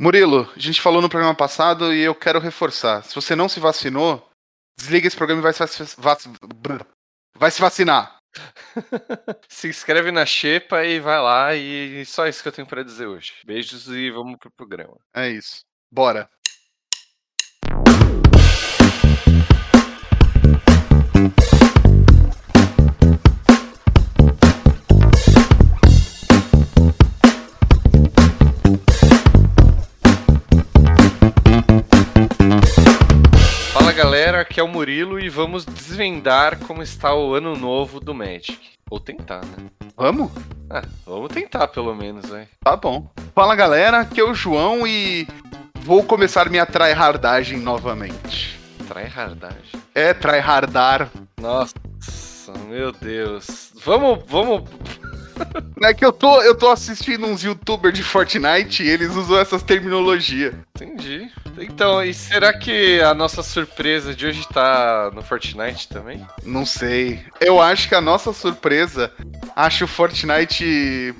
Murilo, a gente falou no programa passado e eu quero reforçar. Se você não se vacinou, desliga esse programa e vai se, vac... vai se vacinar. se inscreve na Xepa e vai lá e só isso que eu tenho para dizer hoje. Beijos e vamos pro programa. É isso. Bora. Galera, aqui é o Murilo e vamos desvendar como está o ano novo do Magic. Ou tentar, né? Vamos? Ah, vamos tentar pelo menos, vai. Tá bom. Fala galera, aqui é o João e vou começar minha tryhardagem novamente. Tryhardagem? É, tryhardar. Nossa, meu Deus. Vamos, vamos É que eu tô, eu tô assistindo uns youtubers de Fortnite e eles usam essas terminologias. Entendi. Então, e será que a nossa surpresa de hoje tá no Fortnite também? Não sei. Eu acho que a nossa surpresa acho o Fortnite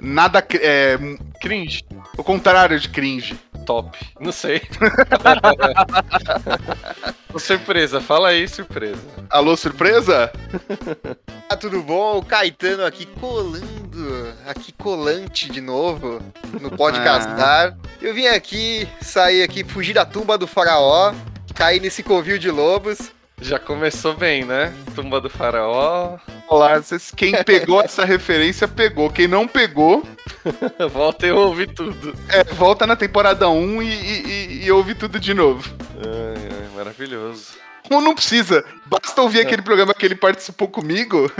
nada é, cringe. O contrário de cringe. Top. Não sei. surpresa, fala aí, surpresa. Alô, surpresa? ah, tudo bom? O Caetano aqui colando, aqui colante de novo no podcastar. Ah. Eu vim aqui, sair aqui, fugir da tumba do faraó, cair nesse covil de lobos já começou bem, né? Tumba do Faraó. Olá, quem pegou essa referência pegou. Quem não pegou. volta e ouve tudo. É, volta na temporada 1 e, e, e ouve tudo de novo. Ai, ai, maravilhoso. Ou não precisa. Basta ouvir é. aquele programa que ele participou comigo.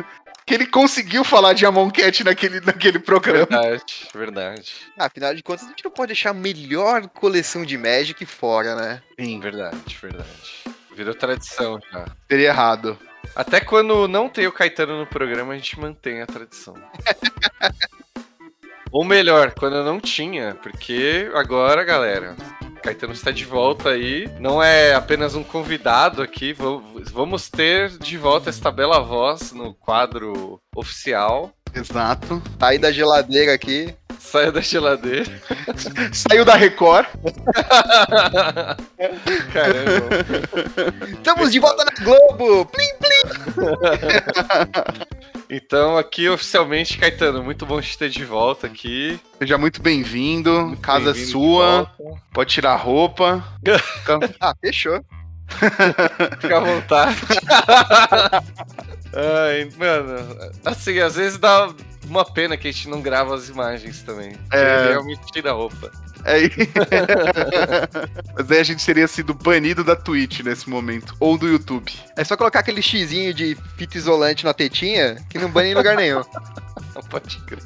Que ele conseguiu falar de Amon Cat naquele, naquele programa. Verdade, verdade. Ah, afinal de contas, a gente não pode deixar a melhor coleção de Magic fora, né? Sim, verdade, verdade. Virou tradição já. Seria errado. Até quando não tem o Caetano no programa, a gente mantém a tradição. Ou melhor, quando não tinha, porque agora, galera, Caetano está de volta aí. Não é apenas um convidado aqui, vamos ter de volta esta bela voz no quadro oficial. Exato. Aí da geladeira aqui. Saiu da geladeira. Saiu da Record. Caramba. Estamos de volta na Globo. Plim, plim. Então, aqui oficialmente, Caetano, muito bom te ter de volta aqui. Seja muito bem-vindo. Casa bem sua. Pode tirar a roupa. ah, fechou. Fica à vontade. Ai, mano, assim, às vezes dá uma pena que a gente não grava as imagens também. É. Realmente tira a roupa. É. Mas aí a gente teria sido banido da Twitch nesse momento. Ou do YouTube. É só colocar aquele xizinho de fita isolante na tetinha que não bane em lugar nenhum. Pode crer.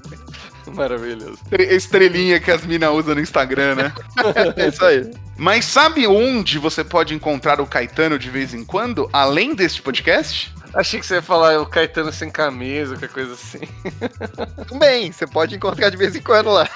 Maravilhoso. Estrelinha que as minas usam no Instagram, né? é isso aí. Mas sabe onde você pode encontrar o Caetano de vez em quando, além deste podcast? Achei que você ia falar o Caetano sem camisa, qualquer coisa assim. Bem, você pode encontrar de vez em quando lá.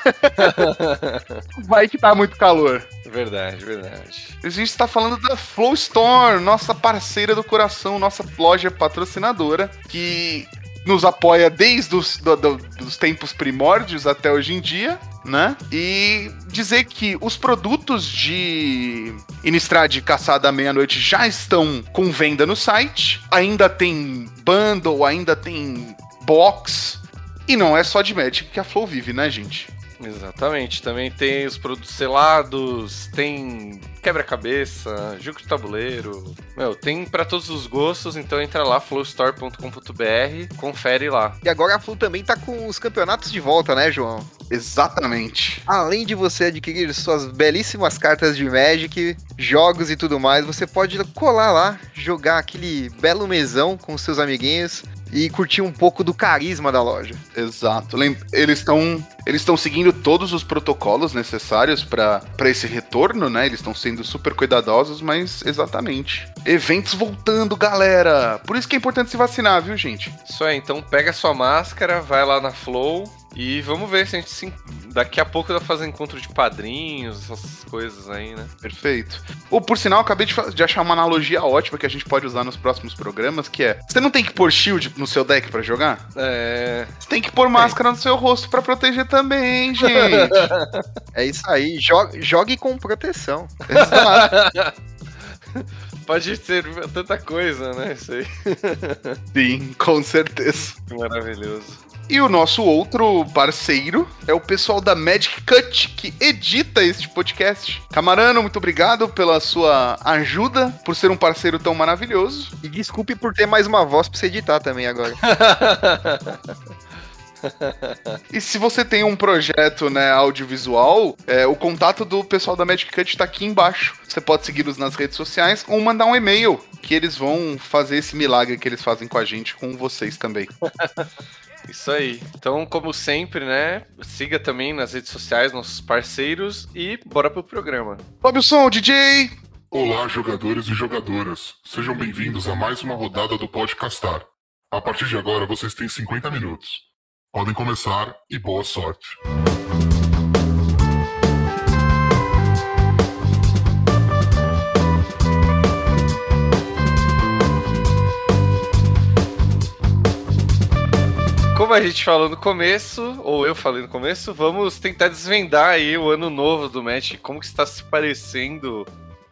Vai que tá muito calor. Verdade, verdade. A gente está falando da Flow Store, nossa parceira do coração, nossa loja patrocinadora, que nos apoia desde os do, do, dos tempos primórdios até hoje em dia, né? E dizer que os produtos de Innistrad Caçada à Meia-Noite já estão com venda no site. Ainda tem bundle, ainda tem box. E não é só de Magic que a Flow vive, né, gente? Exatamente. Também tem os produtos selados, tem quebra-cabeça, jogo de tabuleiro. Meu, tem para todos os gostos, então entra lá, flowstore.com.br, confere lá. E agora a Flow também tá com os campeonatos de volta, né, João? Exatamente. Além de você adquirir suas belíssimas cartas de Magic, jogos e tudo mais, você pode colar lá, jogar aquele belo mesão com seus amiguinhos e curtir um pouco do carisma da loja. Exato. Eles estão eles estão seguindo todos os protocolos necessários para esse retorno, né? Eles estão sendo super cuidadosos, mas exatamente. Eventos voltando, galera. Por isso que é importante se vacinar, viu, gente? Isso aí, então pega sua máscara, vai lá na Flow, e vamos ver se a gente se daqui a pouco dá pra fazer encontro de padrinhos, essas coisas aí, né? Perfeito. Ou, por sinal, acabei de, de achar uma analogia ótima que a gente pode usar nos próximos programas, que é... Você não tem que pôr shield no seu deck pra jogar? É. Você tem que pôr máscara no seu rosto pra proteger também, gente. É isso aí. Jogue, jogue com proteção. Exato. Pode ser tanta coisa, né? Isso aí. Sim, com certeza. Maravilhoso. E o nosso outro parceiro é o pessoal da Magic Cut, que edita este podcast. Camarano, muito obrigado pela sua ajuda, por ser um parceiro tão maravilhoso. E desculpe por ter mais uma voz pra você editar também agora. E se você tem um projeto né, audiovisual, é, o contato do pessoal da Magic Cut está aqui embaixo. Você pode segui-los nas redes sociais ou mandar um e-mail, que eles vão fazer esse milagre que eles fazem com a gente, com vocês também. Isso aí. Então, como sempre, né? Siga também nas redes sociais nossos parceiros e bora pro programa. Som, DJ! Olá, jogadores e jogadoras. Sejam bem-vindos a mais uma rodada do Podcastar. A partir de agora, vocês têm 50 minutos. Podem começar e boa sorte. Como a gente falou no começo, ou eu falei no começo, vamos tentar desvendar aí o ano novo do Magic, como que está se parecendo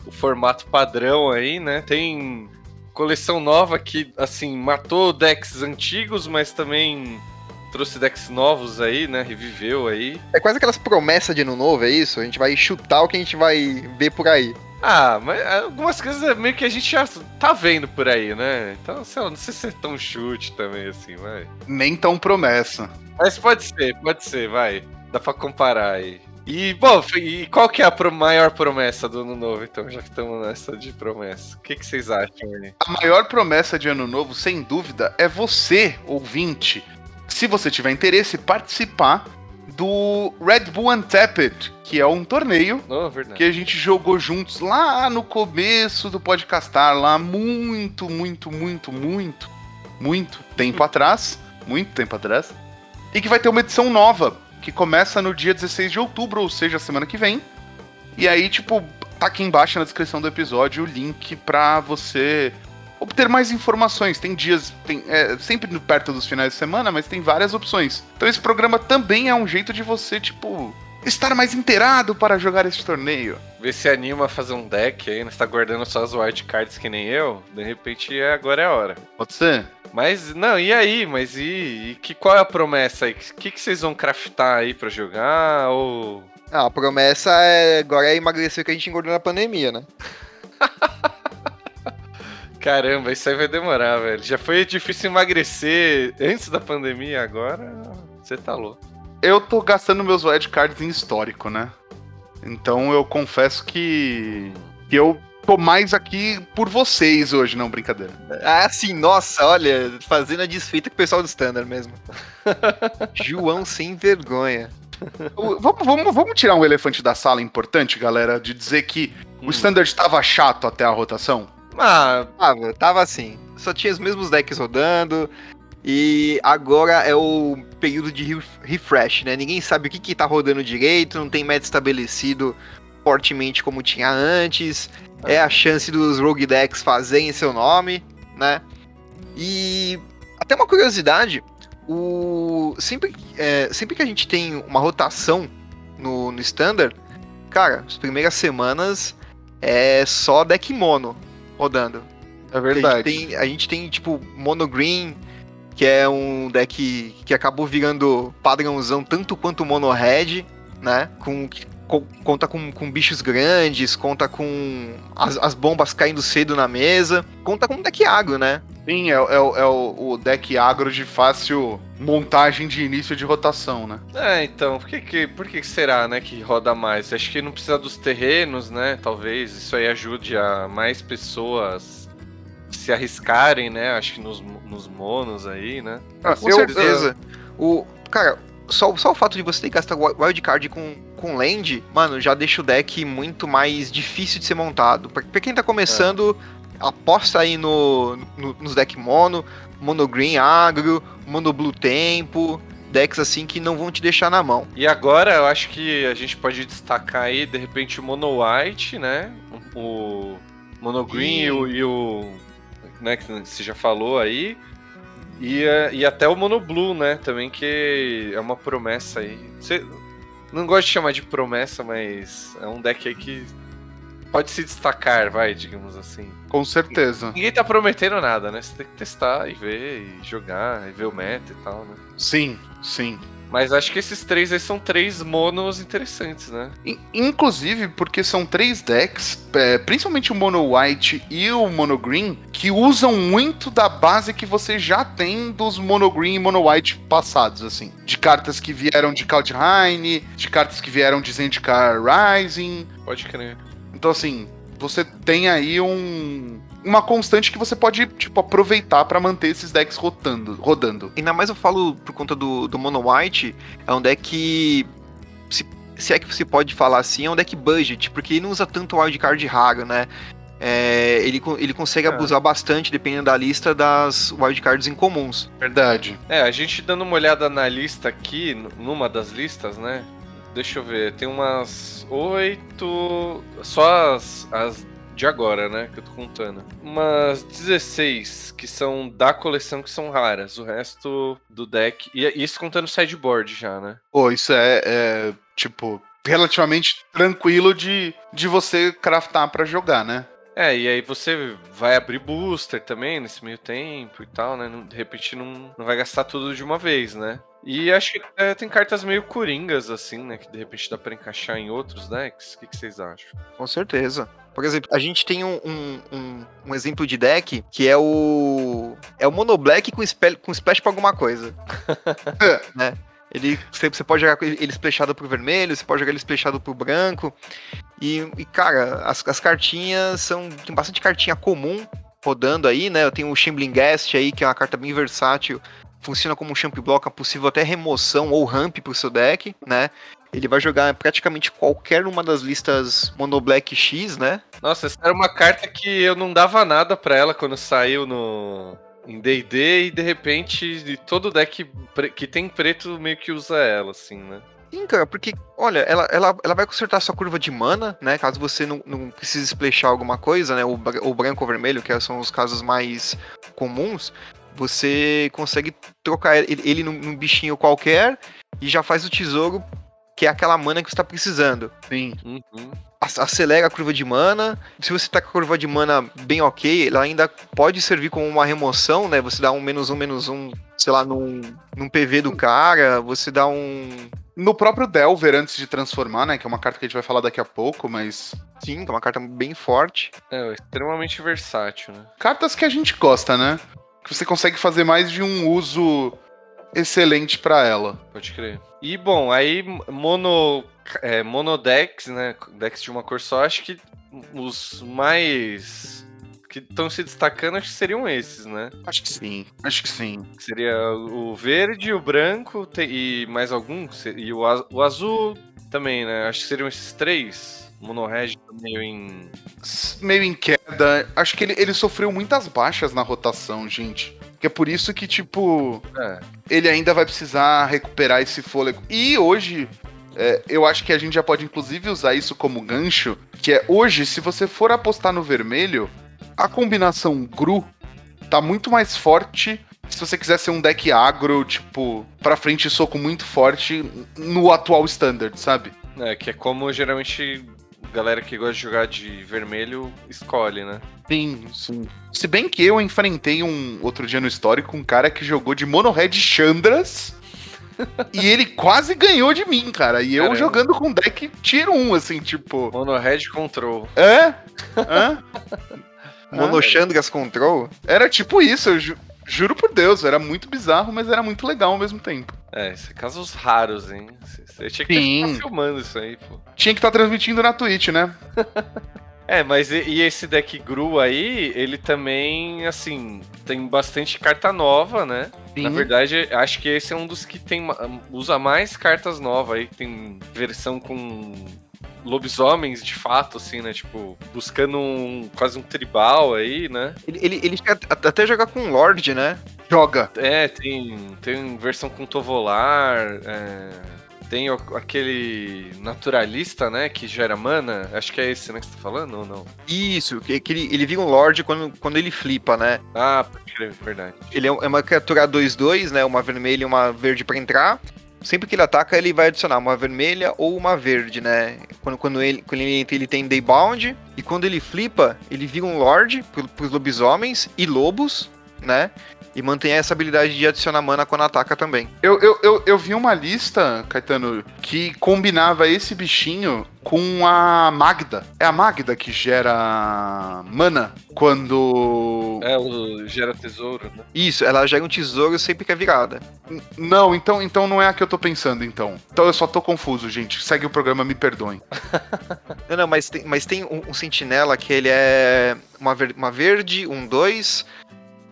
o formato padrão aí, né? Tem coleção nova que, assim, matou decks antigos, mas também trouxe decks novos aí, né? Reviveu aí. É quase aquelas promessas de ano novo, é isso? A gente vai chutar o que a gente vai ver por aí. Ah, mas algumas coisas é meio que a gente já tá vendo por aí, né? Então, sei lá, não sei se é tão chute também, assim, vai. Nem tão promessa. Mas pode ser, pode ser, vai. Dá pra comparar aí. E, bom, e qual que é a maior promessa do ano novo, então, já que estamos nessa de promessa? O que, que vocês acham aí? A maior promessa de ano novo, sem dúvida, é você, ouvinte, se você tiver interesse, participar do Red Bull Untapped, que é um torneio verdade. que a gente jogou juntos lá no começo do podcastar, lá muito, muito, muito, muito, muito tempo atrás, muito tempo atrás, e que vai ter uma edição nova, que começa no dia 16 de outubro, ou seja, semana que vem. E aí, tipo, tá aqui embaixo na descrição do episódio o link pra você obter mais informações. Tem dias, tem, é, sempre no- perto dos finais de semana, mas tem várias opções. Então esse programa também é um jeito de você, tipo, estar mais inteirado para jogar esse torneio. Vê se anima a fazer um deck aí, né? Você tá guardando só as wildcards que nem eu, de repente é, agora é a hora. Pode ser? Mas, não, e aí? Mas e, e que, qual é a promessa aí? O que, que vocês vão craftar aí pra jogar? Ou. Ah, a promessa é, agora é emagrecer que a gente engordou na pandemia, né? Caramba, isso aí vai demorar, velho. Já foi difícil emagrecer antes da pandemia, agora você tá louco. Eu tô gastando meus wildcards em histórico, né? Então eu confesso que, que eu tô mais aqui por vocês hoje, não brincadeira. Ah, sim, nossa, olha, fazendo a desfeita com o pessoal do Standard mesmo. João sem vergonha. Vamos, vamos, vamos tirar um elefante da sala importante, galera, de dizer que o Standard estava chato até a rotação? Ah, Tava, tava assim. Só tinha os mesmos decks rodando. E agora é o período de ref- refresh, né? Ninguém sabe o que, que tá rodando direito, não tem meta estabelecido fortemente como tinha antes. É a chance dos rogue decks fazerem seu nome, né? E até uma curiosidade, o sempre, é, sempre que a gente tem uma rotação no, no standard, cara, as primeiras semanas é só deck mono rodando. É A gente, tem, a gente tem, tipo, Mono Green, que é um deck que acabou virando padrãozão tanto quanto Mono Red, né? Com, co- conta com, com bichos grandes, conta com as, as bombas caindo cedo na mesa, conta com um deck agro, né? Sim, é, é o- é o, o deck agro de fácil montagem de início de rotação, né? é, então, por que, que, por que será, né, que roda mais? Acho que não precisa dos terrenos, né? Talvez isso aí ajude a mais pessoas se arriscarem, né? Acho que nos, nos monos aí, né? Ah, Com eu- certeza. O, cara, só, só o fato de você ter que gastar wi- wildcard com, com land, mano, já deixa o deck muito mais difícil de ser montado. Pra, pra quem tá começando, aposta aí no, no- nos deck mono, mono green agro, mono blue tempo. decks assim que não vão te deixar na mão. E agora eu acho que a gente pode destacar aí, de repente, o Mono White, né? O Mono Green e, o, e o. Né, que você já falou aí. E, eh, e até o Mono Blue, né? Também que é uma promessa aí. Você não gosto de chamar de promessa, mas é um deck aí que pode se destacar, vai, digamos assim. Com certeza. Ninguém tá prometendo nada, né? Você tem que testar e ver, e jogar, e ver o meta e tal, né? Sim, sim. Mas acho que esses três aí são três monos interessantes, né? In- Inclusive, porque são três decks, é, principalmente o Mono White e o Mono Green, que usam muito da base que você já tem dos Mono Green e Mono White passados, assim. De cartas que vieram de Kaldheim, de cartas que vieram de Zendikar Rising. Pode crer. Então, assim, você tem aí um. Uma constante que você pode, tipo, aproveitar pra manter esses decks rotando, rodando. Ainda mais eu falo por conta do, do Mono White, é um deck que. Se, se é que você pode falar assim, é um deck budget, porque ele não usa tanto wildcard raro, né? É, ele, ele consegue É. abusar bastante, dependendo da lista, das wildcards incomuns. Verdade. É, a gente dando uma olhada na lista aqui, numa das listas, né? Deixa eu ver, tem umas oito. Só as, as de agora, né? Que eu tô contando. Umas 16 que são da coleção que são raras. O resto do deck. E isso contando sideboard já, né? Pô, isso é, é, tipo, relativamente tranquilo de, de você craftar pra jogar, né? É, e aí você vai abrir booster também nesse meio tempo e tal, né? Não- De repente não, não vai gastar tudo de uma vez, né? E acho que é, tem cartas meio coringas, assim, né? Que de repente dá pra encaixar em outros decks. O que, que vocês acham? Com certeza. Por exemplo, a gente tem um, um, um- exemplo de deck que é o. É o Mono Black com, spell, com splash pra alguma coisa. né? Ele, você, você pode jogar ele splashado pro vermelho, você pode jogar ele splashado pro branco. E, e, cara, as, as cartinhas são. Tem bastante cartinha comum rodando aí, né? Eu tenho o Shambling Guest aí, que é uma carta bem versátil. Funciona como um champ block, é possível até remoção ou ramp pro seu deck, né? Ele vai jogar praticamente qualquer uma das listas Mono Black X, né? Nossa, essa era uma carta que eu não dava nada pra ela quando saiu no. Em D&D e de repente de todo deck que tem preto meio que usa ela, assim, né? Sim, cara, porque, olha, ela, ela, ela vai consertar sua curva de mana, né? Caso você não, não precise splashar alguma coisa, né? O, o branco ou vermelho, que são os casos mais comuns, você consegue trocar ele, ele num, num bichinho qualquer e já faz o tesouro, que é aquela mana que você tá precisando. Sim. Uhum. Ac- Acelera a curva de mana. Se você tá com a curva de mana bem ok, ela ainda pode servir como uma remoção, né? Você dá um menos um, menos um, sei lá, num, num PV do cara, você dá um. No próprio Delver, antes de transformar, né? Que é uma carta que a gente vai falar daqui a pouco, mas. Sim, é uma carta bem forte. É, extremamente versátil, né? Cartas que a gente gosta, né? Que você consegue fazer mais de um uso excelente pra ela. Pode crer. E bom, aí mono, é, monodex, né? Decks de uma cor só, acho que os mais que estão se destacando acho que seriam esses, né? Acho que sim. Acho que sim. Seria o verde, o branco e mais algum. E o, o azul também, né? Acho que seriam esses três. Monorred meio em. Meio em queda. Acho que ele, ele sofreu muitas baixas na rotação, gente. Que é por isso que, tipo, É, ele ainda vai precisar recuperar esse fôlego. E hoje, é, eu acho que a gente já pode inclusive usar isso como gancho, que é hoje, se você for apostar no vermelho, a combinação Gru tá muito mais forte. Se você quiser ser um deck agro, tipo, pra frente soco muito forte no atual standard, sabe? é, que é como geralmente galera que gosta de jogar de vermelho escolhe, né? Sim, sim. Se bem que eu enfrentei um outro dia no histórico um cara que jogou de Mono Red Chandras e ele quase ganhou de mim, cara. E eu Caramba. jogando com deck tier 1, assim, tipo. Monored Control. Hã? Hã? Monochandras Control. Era tipo isso, eu ju- juro por Deus. Era muito bizarro, mas era muito legal ao mesmo tempo. É, isso é casos raros, hein? Você tinha que Sim. estar filmando isso aí, pô. Tinha que estar transmitindo na Twitch, né? É, mas e, e esse deck Gru aí, ele também, assim, tem bastante carta nova, né? Na verdade, acho que esse é um dos que tem usa mais cartas novas aí, tem versão com lobisomens de fato, assim, né? Tipo, buscando um quase um tribal aí, né? Ele, ele, ele chega até jogar com Lorde, né? Joga. É, tem, tem versão com Tovolar, é, tem aquele naturalista, né, que gera mana. Acho que é esse, né, que você tá falando ou não? Isso, que, que ele, ele vira um Lorde quando, quando ele flipa, né? Ah, verdade. Ele é um- é uma criatura 2-2, né? Uma vermelha e uma verde pra entrar. Sempre que ele ataca, ele vai adicionar uma vermelha ou uma verde, né? Quando, quando, ele, quando ele entra, ele tem Daybound. E quando ele flipa, ele vira um Lorde pro, pros lobisomens e lobos, né? E mantém essa habilidade de adicionar mana quando ataca também. Eu, eu, eu, eu vi uma lista, Caetano, que combinava esse bichinho com a Magda. É a Magda que gera mana quando. É, o gera tesouro, né? Isso, ela gera um tesouro sempre que é virada. N- Não, então, então não é a que eu tô pensando, então. Então eu só tô confuso, gente. Segue o programa, me perdoem. Não, não, mas tem, mas tem um, um sentinela que ele é uma, ver- uma verde, um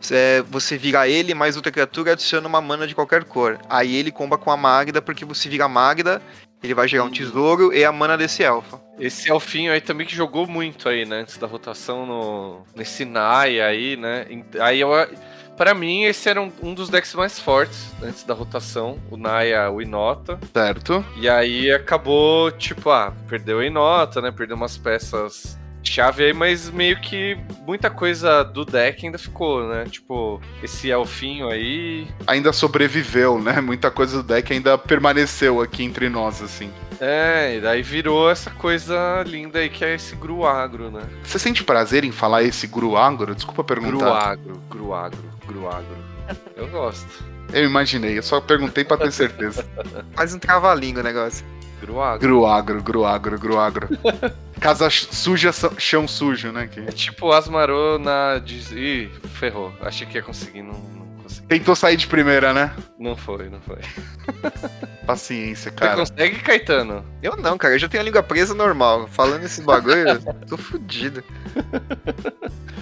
2. você vira ele, mais outra criatura adiciona uma mana de qualquer cor. Aí ele comba com a Magda, porque você vira a Magda, ele vai gerar um tesouro e a mana desse elfo. Esse Elfinho aí também que jogou muito aí, né? Antes da rotação no, nesse Naya aí, né? Aí eu. Pra mim, esse era um, um dos decks mais fortes antes da rotação. O Naya, o Inota. Certo? E aí acabou, tipo, ah, perdeu a Inota, né? Perdeu umas peças chave aí, mas meio que muita coisa do deck ainda ficou, né? Tipo, esse Elfinho aí. Ainda sobreviveu, né? Muita coisa do deck ainda permaneceu aqui entre nós, assim. É, e daí virou essa coisa linda aí que é esse Gruagro, né? Você sente prazer em falar esse Gruagro? Desculpa perguntar. Gruagro, Gruagro, Gruagro. Eu gosto. Eu imaginei, eu só perguntei pra ter certeza. Quase um trava-língua o negócio. Gruagro. Gruagro, gruagro, gruagro. Casa suja, chão sujo, né? Que... É tipo Asmarô na. Ih, ferrou. Achei que ia conseguir, não, não consegui. Tentou sair de primeira, né? Não foi, não foi. Paciência, Você cara. consegue, Caetano? Eu não, cara, eu já tenho a língua presa normal. Falando esse bagulho, eu tô fudido.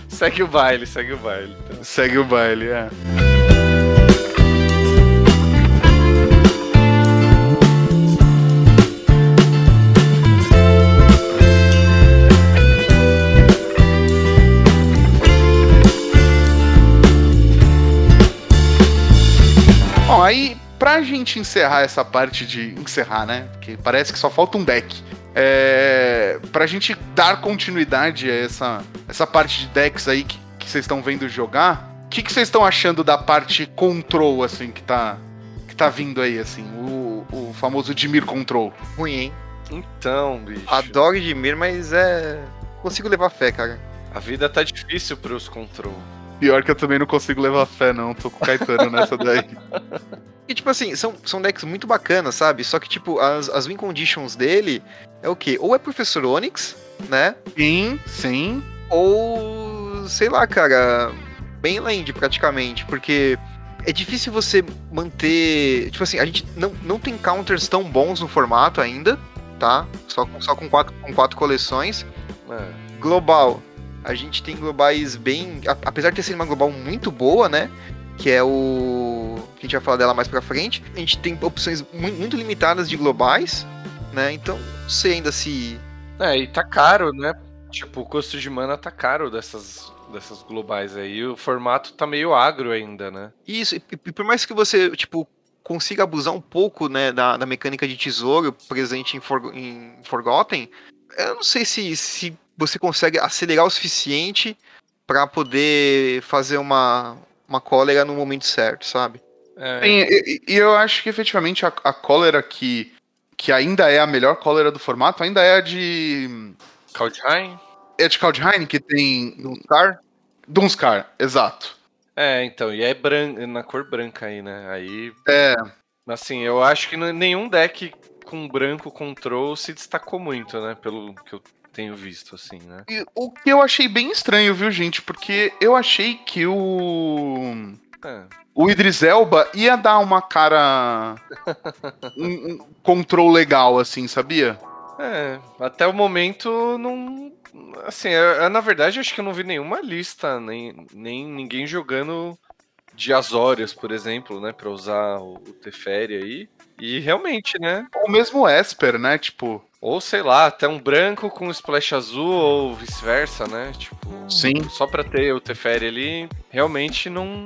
Segue o baile, segue o baile. então. Segue o baile, é. Aí, pra gente encerrar essa parte de. Encerrar, né? Porque parece que só falta um deck. É. Pra gente dar continuidade a essa, essa parte de decks aí que, vocês estão vendo jogar, o que, que vocês estão achando da parte control, assim, que tá. Que tá vindo aí, assim? O, o famoso Dimir Control. Ruim, hein? Então, bicho. Adoro Edmir, mas é. Consigo levar fé, cara. A vida tá difícil pros control. Pior que eu também não consigo levar fé, não. Tô com o Caetano nessa daí. E, tipo assim, são, são decks muito bacanas, sabe? Só que, tipo, as, as win conditions dele é o quê? Ou é Professor Onyx, né? Sim, sim. Ou, sei lá, cara, bem land praticamente, porque é difícil você manter. Tipo assim, a gente não, não tem counters tão bons no formato ainda, tá? Só, com- só com, quatro, com quatro coleções. É. Global, a gente tem globais bem. Apesar de ter sido uma global muito boa, né? Que é o. que a gente vai falar dela mais pra frente. A gente tem opções mu- muito limitadas de globais, né? Então, sei ainda se. É, e tá caro, né? Tipo, o custo de mana tá caro dessas, dessas globais aí. O formato tá meio agro ainda, né? Isso, e, e por mais que você, tipo, consiga abusar um pouco, né, da, da mecânica de tesouro presente em, For- em Forgotten, eu não sei se, se você consegue acelerar o suficiente pra poder fazer uma, uma cólera no momento certo, sabe? É, Sim, e, e eu acho que efetivamente a, a cólera que, que ainda é a melhor cólera do formato ainda é a de. Kaldheim? É de Kaldheim, que tem. Duntar? Dunskar, exato. É, então, e é bran... na cor branca aí, né? Aí, É, assim, eu acho que nenhum deck com branco control se destacou muito, né? Pelo que eu tenho visto, assim, né? e o que eu achei bem estranho, viu, gente? Porque eu achei que o. É. O Idris Elba ia dar uma cara. um, um control legal, assim, sabia? É, até o momento não. Assim, eu- eu, na verdade, acho que eu não vi nenhuma lista, nem, nem ninguém jogando de Azorius, por exemplo, né? Pra usar o, o Teferi aí. E realmente, né? Ou mesmo Esper, né? Tipo. Ou sei lá, até um branco com splash azul ou vice-versa, né? Tipo, Sim. só pra ter o Teferi ali, realmente não.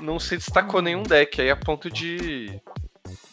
não se destacou nenhum deck aí a ponto de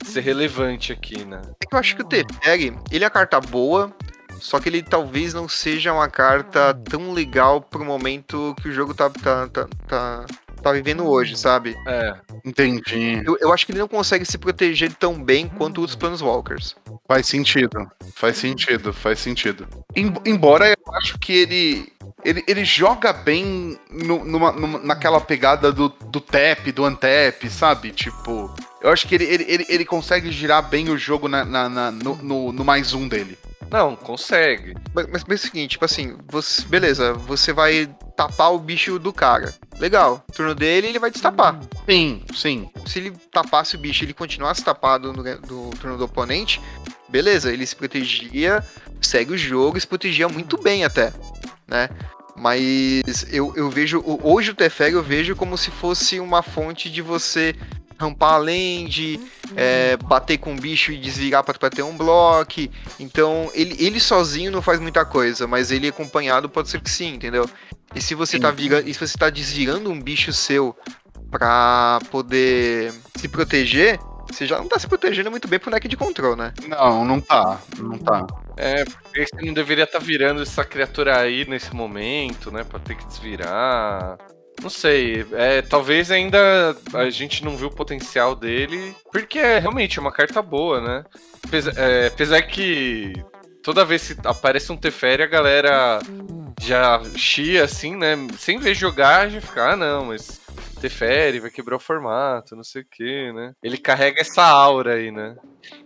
ser relevante aqui, né? É que eu acho que o Teferi, ele é a carta boa, só que ele talvez não seja uma carta tão legal pro momento que o jogo tá, tá, tá, tá, tá vivendo hoje, sabe? É. Entendi. Eu, eu acho que ele não consegue se proteger tão bem quanto os Planeswalkers. Faz sentido. Faz sentido, faz sentido. Em- embora eu acho que ele. Ele, ele joga bem no- numa, numa- naquela pegada do, do tap, do untap, sabe? Tipo. Eu acho que ele, ele, ele, ele consegue girar bem o jogo na, na- na- no, no, no mais um dele. Não, consegue. Mas, mas pensa o seguinte, tipo assim, você, beleza, você vai tapar o bicho do cara. Legal. Turno dele, ele vai destapar. Sim, sim. Se ele tapasse o bicho e ele continuasse tapado no do turno do oponente, beleza, ele se protegia, segue o jogo e se protegia muito bem até, né? Mas eu, eu vejo, hoje o Teferi eu vejo como se fosse uma fonte de você rampar a land, é, bater com o bicho e desvirar pra, pra ter um bloco. Então, ele, ele sozinho não faz muita coisa, mas ele acompanhado pode ser que sim, entendeu? E se você, tá, vira, e se você tá desvirando um bicho seu pra poder se proteger, você já não tá se protegendo muito bem pro deck de control, né? Não, não tá. Não tá. É, porque você não deveria estar virando essa criatura aí nesse momento, né? Pra ter que desvirar. Não sei, é, talvez ainda a gente não viu o potencial dele, porque é realmente uma carta boa, né? Apesar, é, apesar que toda vez que aparece um Teferi, a galera já chia assim, né? Sem ver jogar, já fica, ah não, mas Teferi vai quebrar o formato, não sei o que, né? Ele carrega essa aura aí, né?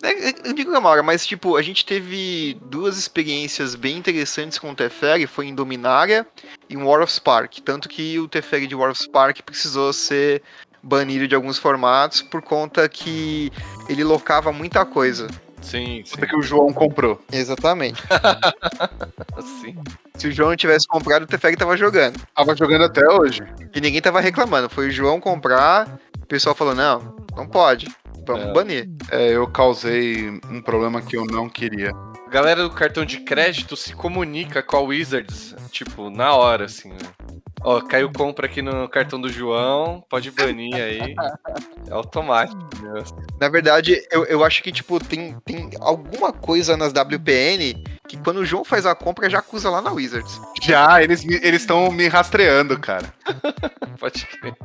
É, é, Eu digo Gamora, mas tipo, a gente teve duas experiências bem interessantes com o Teferi, foi em Dominária e em War of Spark. Tanto que o Teferi de War of Spark precisou ser banido de alguns formatos por conta que ele locava muita coisa. Sim, sim. Porque o João comprou. Exatamente. Assim. Se o João não tivesse comprado, o Teferi tava jogando. Tava jogando até hoje. E ninguém tava reclamando. Foi o João comprar, o pessoal falou, não, não pode. Vamos É. banir. É, eu causei um problema que eu não queria. A galera do cartão de crédito se comunica com a Wizards, tipo, na hora, assim, né? Ó, caiu compra aqui no cartão do João, pode banir aí. É automático, né? Na verdade, eu, eu acho que, tipo, tem, tem alguma coisa nas WPN que quando o João faz a compra já acusa lá na Wizards. Já, eles estão me rastreando, cara. Pode crer.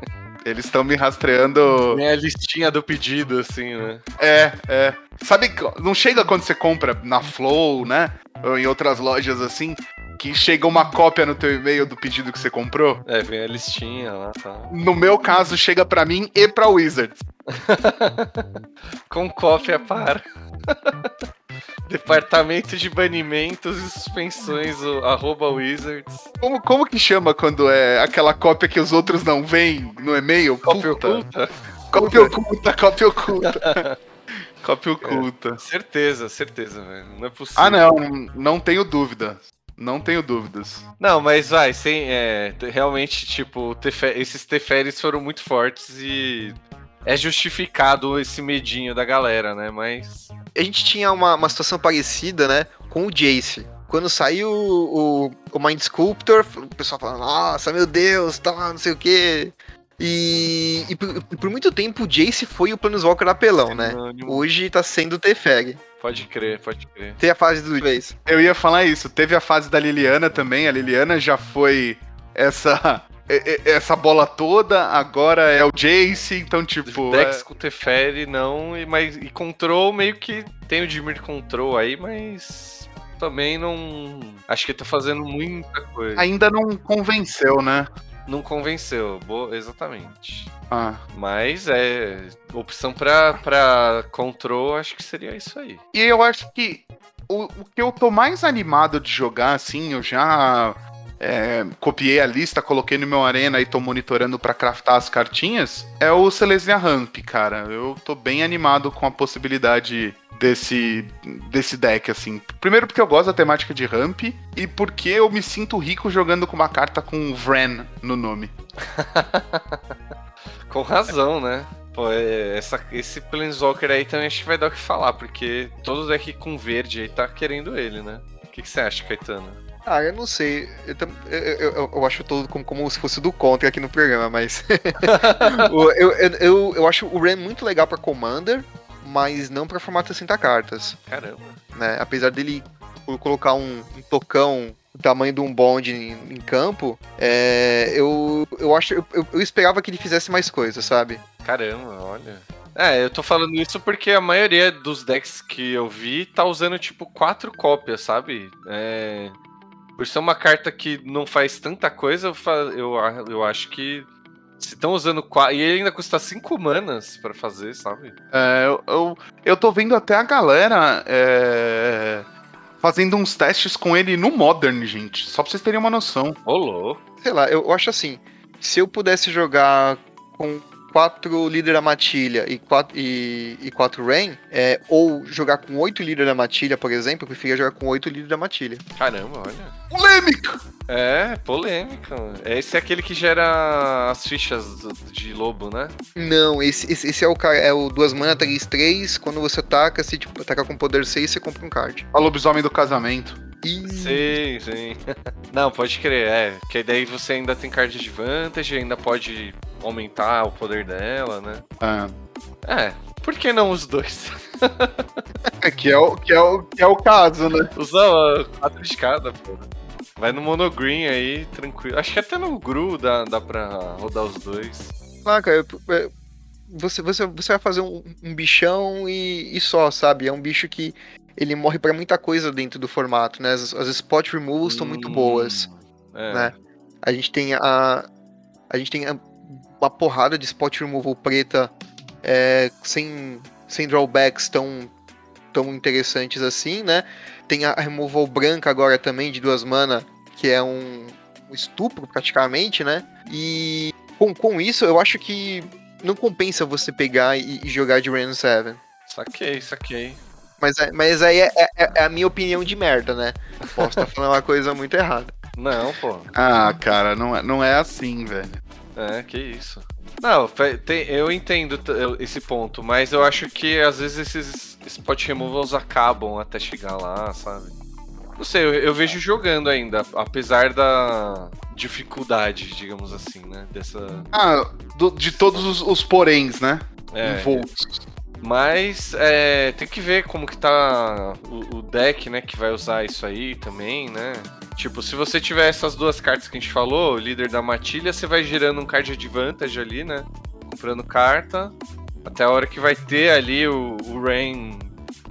Eles estão me rastreando. Tem a listinha do pedido, assim, né? É, é. Sabe, que- não chega quando você compra na Flow, né? Ou em outras lojas assim, que chega uma cópia no teu e-mail do pedido que você comprou? É, vem a listinha lá, tá. No meu caso, chega pra mim e pra Wizards. Com cópia para. Departamento de banimentos e suspensões, o arroba Wizards. Como, como que chama quando é aquela cópia que os outros não veem no e-mail? Cópia Puta. oculta? Cópia oculta, cópia oculta. cópia oculta. Certeza, certeza, velho. Não é possível. Ah, não, não tenho dúvida. Não tenho dúvidas. Não, mas vai, sem, é, realmente, tipo, tefe- esses Teferes foram muito fortes e é justificado esse medinho da galera, né? Mas. A gente tinha uma, uma situação parecida, né, com o Jace. Quando saiu o, o Mind Sculptor, o pessoal falando, nossa, meu Deus, tá, não sei o quê. E, e por, por muito tempo o Jace foi o Planeswalker apelão, né? Hoje tá sendo o Teferi. Pode crer, pode crer. Tem a fase do. Eu ia falar isso. Teve a fase da Liliana também. A Liliana já foi essa essa bola toda. Agora é o Jace. Então, tipo. Dex é- com Teferi não, e, mas, e Control meio que tem o Dimir Control aí, mas também não. Acho que tá fazendo muita coisa. ainda não convenceu, né? Não convenceu, exatamente. Ah. Mas é. Opção pra, pra Control, acho que seria isso aí. E eu acho que o, o que eu tô mais animado de jogar, assim, eu já é, copiei a lista, coloquei no meu arena e tô monitorando pra craftar as cartinhas, é o Selesnya Ramp, cara. Eu tô bem animado com a possibilidade desse, desse deck, assim. Primeiro porque eu gosto da temática de Ramp e porque eu me sinto rico jogando com uma carta com Vren no nome. Com razão, né? Pô, é- essa, esse Planeswalker aí também acho que vai dar o que falar, porque todo deck com verde aí tá querendo ele, né? O que, que você acha, Caetano? Ah, eu não sei. Eu, tam- eu, eu- eu acho todo como, como se fosse do contra aqui no programa, mas. Eu, eu, eu, eu acho o Ren muito legal pra Commander, mas não pra formato 60 cartas. Caramba. Né? Apesar dele co- colocar um, um tocão do tamanho de um bonde em, em campo, é, eu, eu acho. Eu, eu- eu esperava que ele fizesse mais coisas, sabe? Caramba, olha. É, eu tô falando isso porque a maioria dos decks que eu vi tá usando, tipo, quatro cópias, sabe? É... Por ser uma carta que não faz tanta coisa, eu, fa- eu, eu acho que se estão usando. E ele ainda custa cinco manas pra fazer, sabe? É, eu, eu, eu tô vendo até a galera é, fazendo uns testes com ele no Modern, gente. Só pra vocês terem uma noção. Louco. Sei lá, eu, eu acho assim. Se eu pudesse jogar com quatro líder da matilha e quatro, e, e quatro Rain, é, ou jogar com oito líder da matilha, por exemplo, eu preferia jogar com oito líder da matilha. Caramba, olha. Polêmica! É, polêmica. Esse é aquele que gera as fichas de lobo, né? Não, esse, esse, esse é o cara, é o duas mana 3 3, quando você ataca, se tipo, ataca com poder 6, você compra um card. A lobisomem do casamento. E Sim, sim. Não, pode crer, é. Que daí você ainda tem card de vantage, ainda pode aumentar o poder dela, né? É. É, por que não os dois? É, que, é o, que, é o, que é o caso, né? Usa ó, quatro de cada, pô. Vai no monogreen aí, tranquilo. Acho que até no Gru dá, dá pra rodar os dois. Ah, cara, eu- você, você, você vai fazer um, um bichão e, e só, sabe? É um bicho que ele morre pra muita coisa dentro do formato, né? As, as spot removals estão muito Hum, boas, É. né? A gente tem a. A gente tem a- uma porrada de spot removal preta é, sem, sem drawbacks tão, tão interessantes assim, né? Tem a removal branca agora também, de duas mana, que é um, um estupro praticamente, né? E com, com isso, eu acho que não compensa você pegar e, e jogar de Random 7. Saquei, saquei. Mas, é- mas aí é, é- é a minha opinião de merda, né? Posso estar falando uma coisa muito errada. Não, pô. Ah, cara, não é, não é assim, velho. É, que isso. Não, tem- eu entendo esse ponto, mas eu acho que às vezes esses spot removals acabam até chegar lá, sabe? Não sei, eu, eu vejo jogando ainda, apesar da dificuldade, digamos assim, né? Dessa. Ah, do- de todos os, os poréns, né? É, Envoltos. Mas é, tem que ver como que tá o, o deck, né, que vai usar isso aí também, né? Tipo, se você tiver essas duas cartas que a gente falou, o líder da matilha, você vai gerando um card advantage ali, né? Comprando carta, até a hora que vai ter ali o, o Rain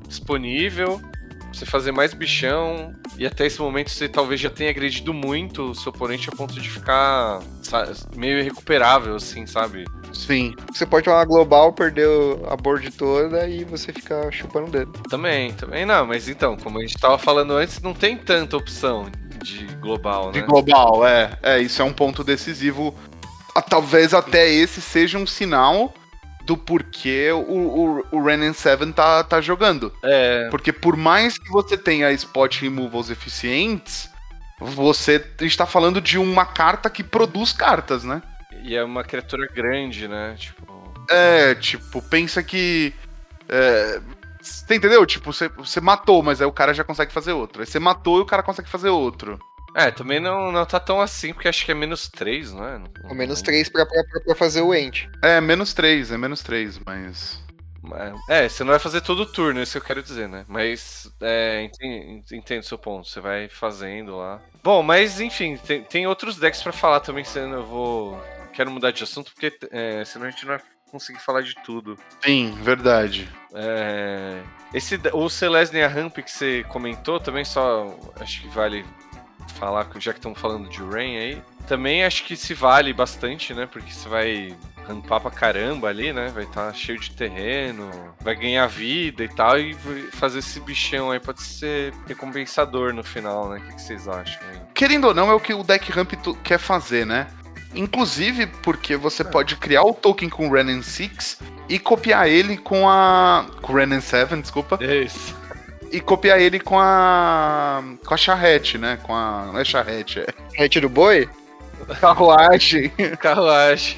disponível, pra você fazer mais bichão, e até esse momento você talvez já tenha agredido muito o seu oponente a ponto de ficar sa- meio irrecuperável, assim, sabe? Sim. Você pode falar global, perder a board toda e você ficar chupando o dedo. Também, também não, mas então, como a gente tava falando antes, não tem tanta opção de global, De né? global, é. É, isso é um ponto decisivo. Ah, talvez até esse seja um sinal do porquê o, o, o Renan 7 tá, tá jogando. É, Porque por mais que você tenha spot removals eficientes, você está falando de uma carta que produz cartas, né? e é uma criatura grande, né? Tipo. É, tipo, pensa que. É, você entendeu? Tipo, você, você matou, mas aí o cara já consegue fazer outro. Aí você matou e o cara consegue fazer outro. É, também não, não tá tão assim, porque acho que é menos 3, não é? Ou menos não- 3 pra, pra, pra- pra fazer o ent. É, menos 3, é menos 3, mas. É, você não vai fazer todo o turno, isso que eu quero dizer, né? Mas, é, enten- entendo o seu ponto, você vai fazendo lá. Bom, mas enfim, tem, tem outros decks pra falar também, senão eu vou. Quero mudar de assunto, porque é, senão a gente não vai conseguir falar de tudo. Sim, verdade. É, esse, o Celestia Ramp que você comentou, também só acho que vale falar, já que estamos falando de Rain aí. Também acho que se vale bastante, né? Porque você vai rampar pra caramba ali, né? Vai estar cheio de terreno, vai ganhar vida e tal, e fazer esse bichão aí pode ser recompensador no final, né? O que, que vocês acham aí? Querendo ou não, é o que o deck ramp quer fazer, né? Inclusive porque você pode criar o token com o Renan 6 e copiar ele com a. Com o Renan 7, desculpa. Isso. E copiar ele com a. Com a charrete, né? Com a. Não é charrete, é Ret do boi? carruagem. Carruagem.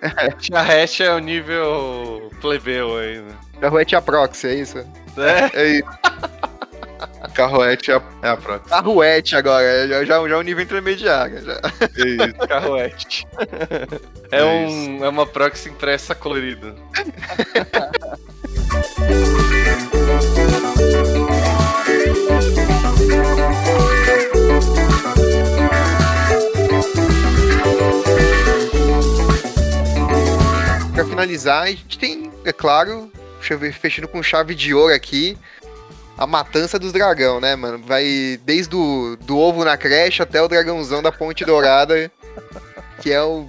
Charrete é o nível plebeu aí, né? Carruete a proxy, é isso? É, É isso. Carroete é a, é a próxima. Carruete agora, já, já, já é um nível intermediário. Já. Isso. Carroete. É, É um, é uma proxy impressa colorida. Pra finalizar, a gente tem, é claro, deixa eu ver, fechando com chave de ouro aqui, a matança dos dragão, né, mano? Vai desde o do ovo na creche até o dragãozão da Ponte Dourada, que é o.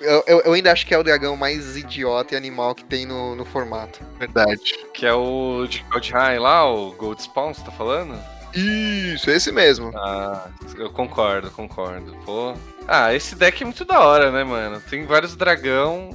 Eu, eu- ainda acho que é o dragão mais idiota e animal que tem no, no formato. Verdade. Que é o de God High lá, o Gold Spawn, você tá falando? Isso, esse mesmo. Ah, eu concordo, concordo. Pô. Ah, esse deck é muito da hora, né, mano? Tem vários dragão.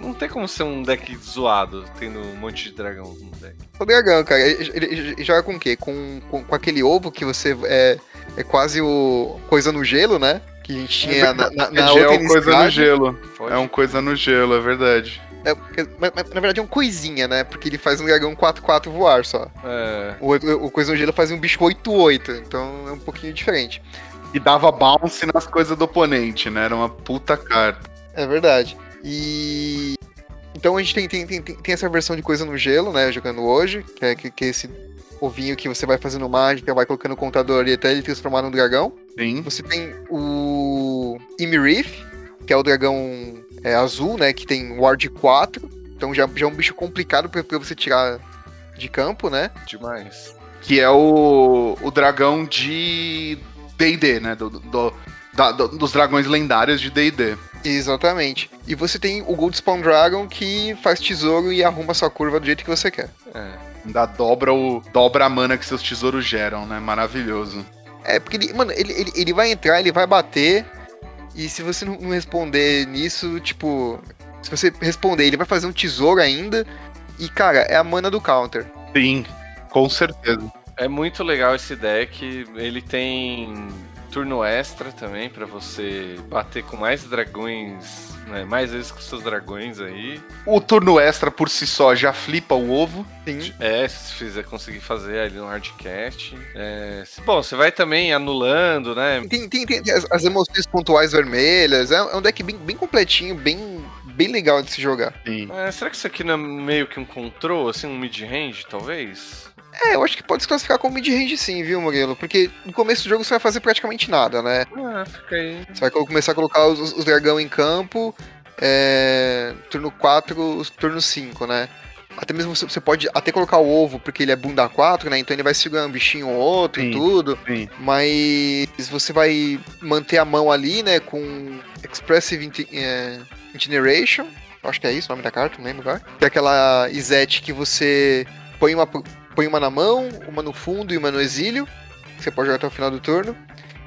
Não tem como ser um deck zoado, tendo um monte de dragão no deck. O dragão, cara, ele, ele- ele joga com o quê? Com, com, com aquele ovo que você. É, é quase o. coisa no gelo, né? Que a gente tinha na, na, na é outra um coisa no gelo. Pode? É um coisa no gelo, é verdade. É, porque- mas- mas, na verdade é um coisinha, né? Porque ele faz um dragão 4-4 voar só. É. O, o, o Coisa no Gelo faz um bicho 8-8, então é um pouquinho diferente. E dava bounce nas coisas do oponente, né? Era uma puta carta. É verdade. E. Então a gente tem, tem, tem, tem essa versão de Coisa no Gelo, né? Jogando hoje, que é, que, que é esse ovinho que você vai fazendo mágica, vai colocando o contador ali até ele transformar num dragão. Sim. Você tem o Imirith, que é o dragão é, azul, né? Que tem Ward 4. Então já, já é um bicho complicado pra, pra você tirar de campo, né? Demais. Que é o, o dragão de D&D, né? Do, do- da- do- dos dragões lendários de D&D. Exatamente. E você tem o Gold Spawn Dragon que faz tesouro e arruma sua curva do jeito que você quer. É. Ainda dobra, o, dobra a mana que seus tesouros geram, né? Maravilhoso. É, porque ele, mano, ele, ele, ele vai entrar, ele vai bater. E se você não não responder nisso, tipo. Se você responder, ele vai fazer um tesouro ainda. E, cara, é a mana do counter. Sim, com certeza. É muito legal esse deck. Ele tem turno extra também pra você bater com mais dragões, né? Mais vezes com seus dragões aí. O turno extra por si só já flipa o ovo. Sim. É, se fizer conseguir fazer ali no hardcast. É, se- bom, você vai também anulando, né? Tem, tem, tem as, as emoções pontuais vermelhas. É, é um deck bem, bem completinho, bem, bem legal de se jogar. Sim. É, será que isso aqui não é meio que um control, assim, um mid-range, talvez? É, eu acho que pode se classificar como mid-range sim, viu, Murilo? Porque no começo do jogo você vai fazer praticamente nada, né? Ah, fica aí. Você vai co- começar a colocar os, os dragão em campo, é, turno 4, turno 5, né? Até mesmo você, pode até colocar o ovo, porque ele é bunda 4, né? Então ele vai segurar um bichinho ou outro e Sim. tudo. Sim. Mas você vai manter a mão ali, né? Com Expressive Inti- é, Itineration. Acho que é isso o nome da carta, não lembro agora. Que é aquela Izete que você põe uma, põe uma na mão, uma no fundo e uma no exílio. Você pode jogar até o final do turno.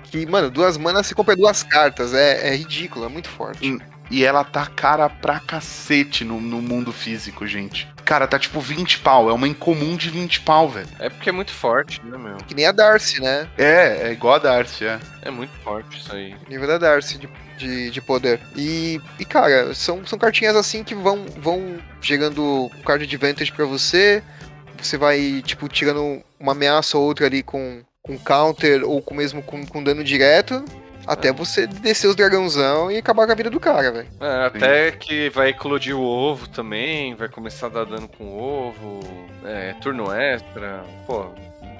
Que, mano, duas manas você compra duas cartas. É, é ridículo, é muito forte. Hum. E ela tá cara pra cacete no, no mundo físico, gente. Cara, tá tipo 20 pau. É uma incomum de 20 pau, velho. É porque é muito forte, né, meu? Que nem a Darcy, né? É, é igual a Darcy, é. É muito forte isso aí. Nível da Darcy de, de, de poder. E, e, cara, são, são cartinhas assim que vão, vão gerando card advantage pra você. Você vai, tipo, tirando uma ameaça ou outra ali com, com counter ou com, mesmo com, com dano direto. Até você descer os dragãozão e acabar com a vida do cara, velho. É, até que vai eclodir o ovo também, vai começar a dar dano com o ovo, é, turno extra. Pô,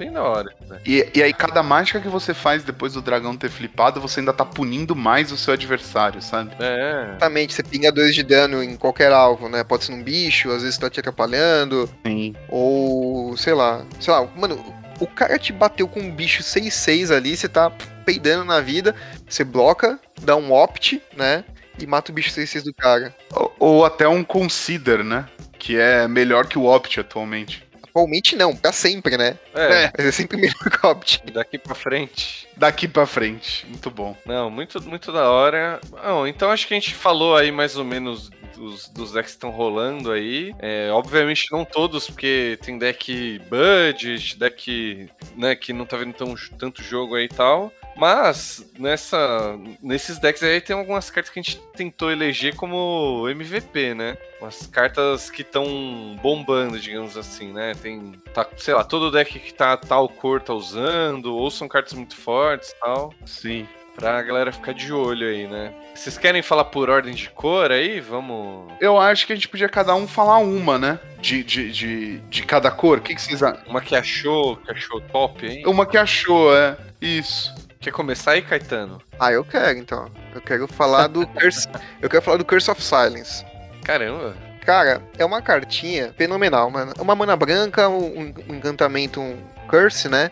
bem da hora. Né? E, e aí, cada mágica que você faz depois do dragão ter flipado, você ainda tá punindo mais o seu adversário, sabe? É, Exatamente, você pinga dois de dano em qualquer alvo, né? Pode ser num bicho, às vezes tá te atrapalhando. Sim. Ou, sei lá, sei lá, mano, o cara te bateu com um bicho 6-6 ali, você tá peidando na vida, você bloca, dá um opt, né? E mata o bicho 6-6 do cara. Ou, ou até um consider, né? Que é melhor que o opt atualmente. Atualmente não, pra sempre, né? é, Mas é sempre melhor que o opt. daqui pra frente. Daqui pra frente. Muito bom. Não, muito, muito da hora. Bom, então acho que a gente falou aí mais ou menos dos, dos decks que estão rolando aí. É, obviamente não todos, porque tem deck budget, deck né, que não tá vendo tão, tanto jogo aí e tal. Mas nessa, nesses decks aí tem algumas cartas que a gente tentou eleger como MVP, né? Umas cartas que estão bombando, digamos assim, né? Tem, tá, sei lá, todo deck que tá tal cor tá usando, ou são cartas muito fortes e tal. Sim. Pra galera ficar de olho aí, né? Vocês querem falar por ordem de cor aí? Vamos. Eu acho que a gente podia cada um falar uma, né? De, de, de, de cada cor. O que, que vocês acham? Uma que achou, que achou top, hein? Uma que achou, é. Isso. Quer começar aí, Caetano? Ah, eu quero então. Eu quero falar do Curse. eu quero falar do Curse of Silence. Caramba. Cara, é uma cartinha fenomenal, mano. É uma mana branca, um, um encantamento, um curse, né?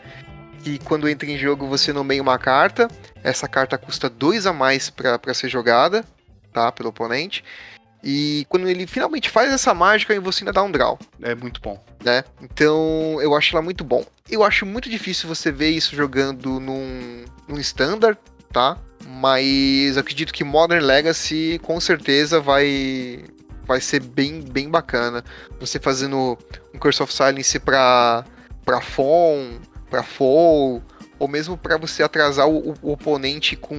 Que quando entra em jogo você nomeia uma carta. Essa carta custa dois a mais pra ser jogada, tá? Pelo oponente. E quando ele finalmente faz essa mágica, você ainda dá um draw, É muito bom. né? Então eu acho ela muito bom. Eu acho muito difícil você ver isso jogando num, num standard, tá? Mas acredito que Modern Legacy com certeza vai vai ser bem, bem bacana. Você fazendo um Curse of Silence pra, pra Fon, pra Foe, ou mesmo pra você atrasar o, o oponente com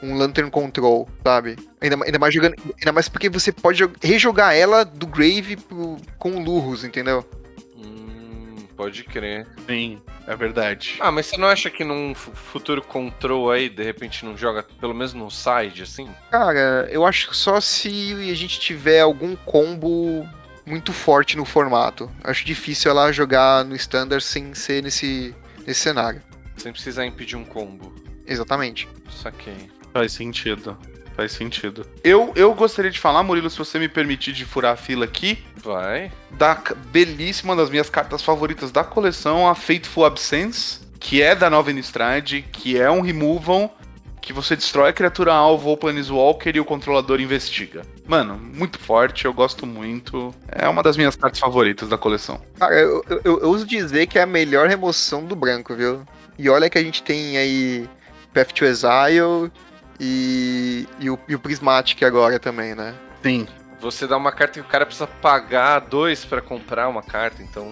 um Lantern Control, sabe? Ainda, ainda mais jogando. Ainda mais porque você pode jog- rejogar ela do Grave pro- com Lurros, entendeu? Hum, pode crer. Sim, é verdade. Ah, mas você não acha que num fu- futuro control aí, de repente, não joga pelo menos no side, assim? Cara, eu acho que só se a gente tiver algum combo muito forte no formato. Acho difícil ela jogar no standard sem ser nesse, nesse cenário. Sem precisar impedir um combo. Exatamente. Saquei. Faz sentido. Faz sentido. Eu, eu gostaria de falar, Murilo, se você me permitir de furar a fila aqui, Vai. da belíssima das minhas cartas favoritas da coleção, a Fateful Absence, que é da nova Innistrad, que é um removal que você destrói a criatura alvo ou Planeswalker e o controlador investiga. Mano, muito forte, eu gosto muito. É uma das minhas cartas favoritas da coleção. Cara, eu, eu, eu ouso dizer que é a melhor remoção do branco, viu? E olha que a gente tem aí Path to Exile e, e, o, e o Prismatic agora também, né? Sim. Você dá uma carta que o cara precisa pagar dois pra comprar uma carta, então,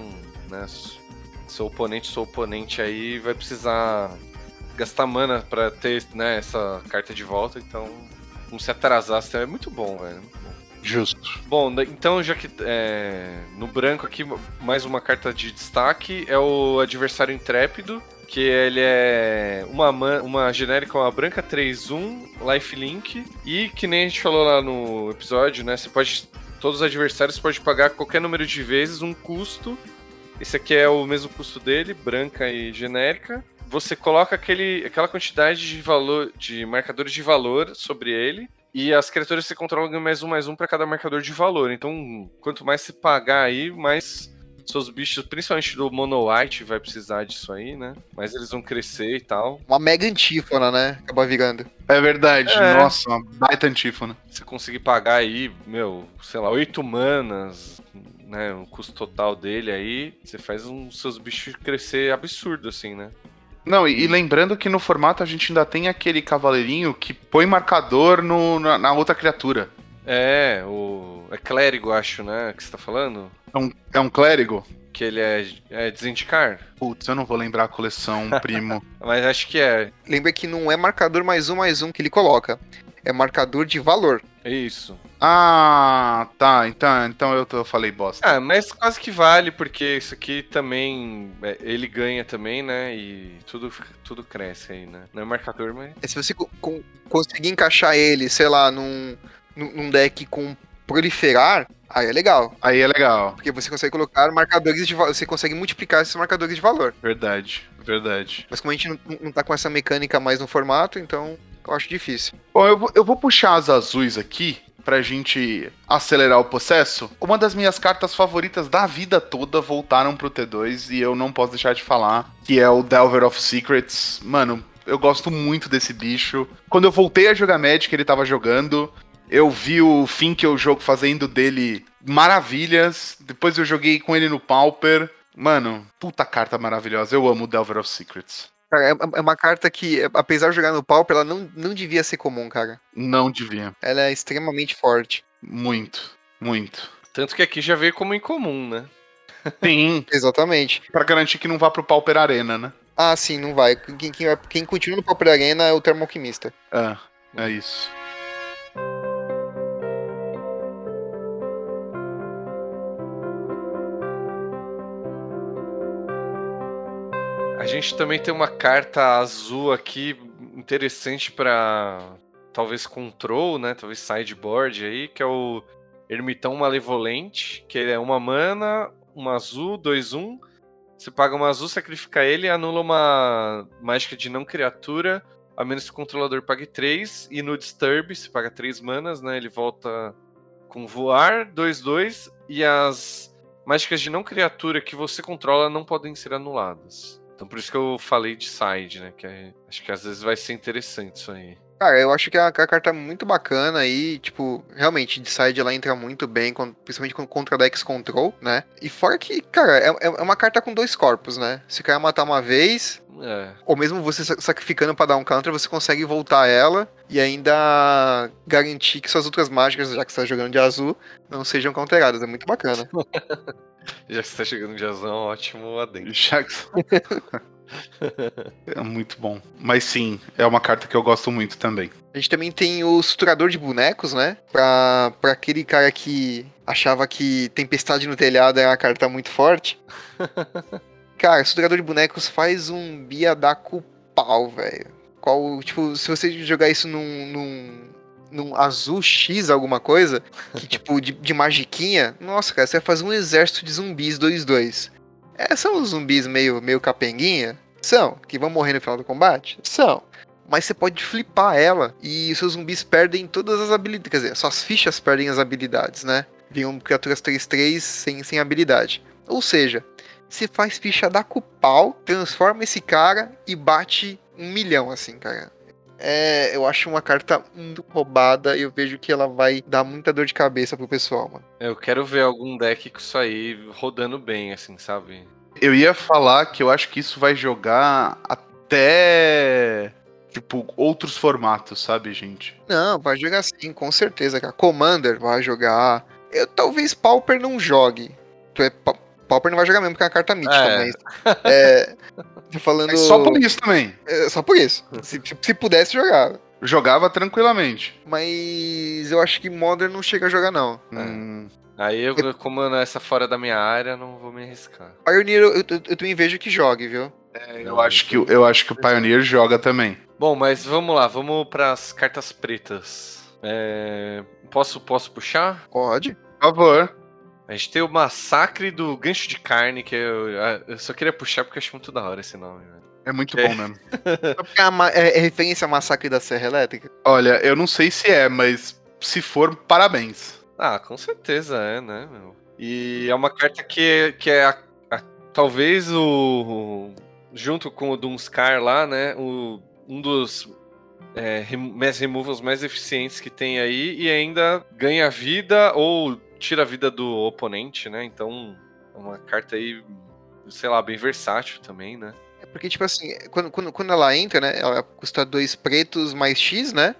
né, seu oponente, seu oponente aí vai precisar gastar mana pra ter, né, essa carta de volta, então não se atrasar, assim, é muito bom, velho. bom. Justo. Bom, da- então já que é, no branco aqui, mais uma carta de destaque é o Adversário Intrépido, que ele é uma, uma genérica, uma branca 3-1, lifelink, e que nem a gente falou lá no episódio, né, você pode, todos os adversários podem pagar qualquer número de vezes um custo, esse aqui é o mesmo custo dele, branca e genérica, você coloca aquele, aquela quantidade de valor, de marcadores de valor sobre ele, e as criaturas que você controla ganham mais um, mais um pra cada marcador de valor. Então, quanto mais você pagar aí, mais seus bichos, principalmente do Mono White, vai precisar disso aí, né? Mas eles vão crescer e tal. Uma mega antífona, né? Acaba virando. É verdade. É. Nossa, uma baita antífona. Você conseguir pagar aí, meu, sei lá, 8 manas, né? O custo total dele aí, você faz os seus bichos crescer absurdo, assim, né? Não, e, e lembrando que no formato a gente ainda tem aquele cavaleirinho que põe marcador no, na, na outra criatura. É, o. É clérigo, acho, né? Que você tá falando? É um, é um clérigo? Que ele é, é desindicar. Putz, eu não vou lembrar a coleção, primo. Mas acho que é. Lembra que não é marcador mais um mais um que ele coloca. É marcador de valor. É isso. ah, tá. Então, então eu, tô- eu falei bosta. Ah, mas quase que vale, porque isso aqui também. é, ele ganha também, né? E tudo, tudo cresce aí, né? Não é marcador, mas. É, se você co- conseguir encaixar ele, sei lá, num, num deck com proliferar, aí é legal. Aí é legal. Porque você consegue colocar marcadores de. Você consegue multiplicar esses marcadores de valor. Verdade, verdade. Mas como a gente não, não tá com essa mecânica mais no formato, então eu acho difícil. Bom, eu vou, eu vou puxar as azuis aqui pra gente acelerar o processo. Uma das minhas cartas favoritas da vida toda voltaram pro T2 e eu não posso deixar de falar, que é o Delver of Secrets. Mano, eu gosto muito desse bicho. Quando eu voltei a jogar Magic, ele tava jogando. Eu vi o Finkel jogo fazendo dele maravilhas. Depois eu joguei com ele no Pauper. Mano, puta carta maravilhosa. Eu amo o Delver of Secrets. Cara, é, é uma carta que, apesar de jogar no Pauper, ela não, não devia ser comum, cara. Não devia. Ela é extremamente forte. Muito, muito. Tanto que aqui já veio como incomum, né? Sim, Exatamente. Pra garantir que não vá pro Pauper Arena, né? Ah, sim, não vai. Quem, quem, quem continua no Pauper Arena é o Termoalquimista. É, é isso. A gente também tem uma carta azul aqui interessante pra talvez control, né? Talvez sideboard aí, que é o Ermitão Malevolente, que ele é uma mana, uma azul, dois um. Você paga uma azul, sacrifica ele anula uma mágica de não criatura, a menos que o controlador pague 3. E no Disturb, você paga 3 manas, né? Ele volta com voar, 2-2. E as mágicas de não criatura que você controla não podem ser anuladas. Então por isso que eu falei de side, né? Que é- acho que às vezes vai ser interessante isso aí. Cara, eu acho que a, a carta é muito bacana e, tipo, realmente, de side ela entra muito bem, con- principalmente com- contra decks control, né? E fora que, cara, é, é- é uma carta com dois corpos, né? Se cara matar uma vez, É, ou mesmo você sa- sacrificando pra dar um counter, você consegue voltar ela e ainda garantir que suas outras mágicas, já que você tá jogando de azul, não sejam counteradas. É muito bacana. já que você tá chegando de azão, ótimo adendo. Jackson. é muito bom. Mas sim, é uma carta que eu gosto muito também. A gente também tem o suturador de bonecos, né? Pra, pra aquele cara que achava que tempestade no telhado era uma carta muito forte. cara, suturador de bonecos faz um biadaco pau, velho. Qual, tipo, se você jogar isso num, num, num azul X alguma coisa, que tipo, de, de magiquinha, nossa, cara, você vai fazer um exército de zumbis 2-2. É, são os zumbis meio, meio capenguinha? São. Que vão morrer no final do combate? São mas você pode flipar ela e os seus zumbis perdem todas as habilidades. Quer dizer, suas fichas perdem as habilidades, né? Viram criaturas 3-3 sem, sem habilidade. Ou seja, você faz ficha da pau, transforma esse cara e bate um milhão, assim, cara. É, eu acho uma carta muito roubada e eu vejo que ela vai dar muita dor de cabeça pro pessoal, mano. Eu quero ver algum deck com isso aí rodando bem, assim, sabe? Eu ia falar que eu acho que isso vai jogar até. Tipo, outros formatos, sabe, gente? Não, vai jogar sim, com certeza, cara. Commander vai jogar. Eu talvez Pauper não jogue. É, Pa- Pauper não vai jogar mesmo porque é uma carta mítica, É. mas. É. Tô falando. Mas só por isso também. É, só por isso. Se, se- se pudesse jogar. Jogava tranquilamente. Mas eu acho que Modern não chega a jogar, não. Hum, Aí eu, como essa fora da minha área, não vou me arriscar. Pioneer eu, eu, eu também vejo que jogue, viu? eu, acho que, eu acho que o Pioneer joga também. Bom, mas vamos lá, vamos pras cartas pretas. É, Posso, posso puxar? Pode. Por favor. A gente tem o Massacre do Gancho de Carne, que eu, eu só queria puxar porque eu acho muito da hora esse nome. velho. É muito É. bom mesmo. Só porque é, é- é referência ao massacre da Serra Elétrica. Olha, eu não sei se é, mas se for, parabéns. Ah, com certeza é, né, meu? E é uma carta que, que é a- a- talvez o. Junto com o Dunscar lá, né? O, um dos é, rem- mass removals mais eficientes que tem aí e ainda ganha vida ou tira a vida do oponente, né? Então é uma carta aí, sei lá, bem versátil também, né? É porque, tipo assim, quando, quando, quando ela entra, né? Ela custa dois pretos mais X, né?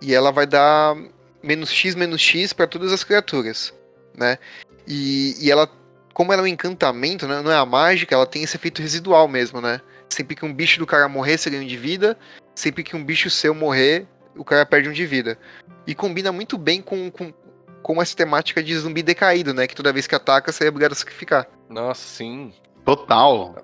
E ela vai dar menos X, menos X pra todas as criaturas, né? E, e ela, como ela é um encantamento, né? Não é a mágica, ela tem esse efeito residual mesmo, né? Sempre que um bicho do cara morrer, você ganha um de vida. Sempre que um bicho seu morrer, o cara perde um de vida. E combina muito bem com, com, com essa temática de zumbi decaído, né? Que toda vez que ataca, você é obrigado a sacrificar. Nossa, sim. Total.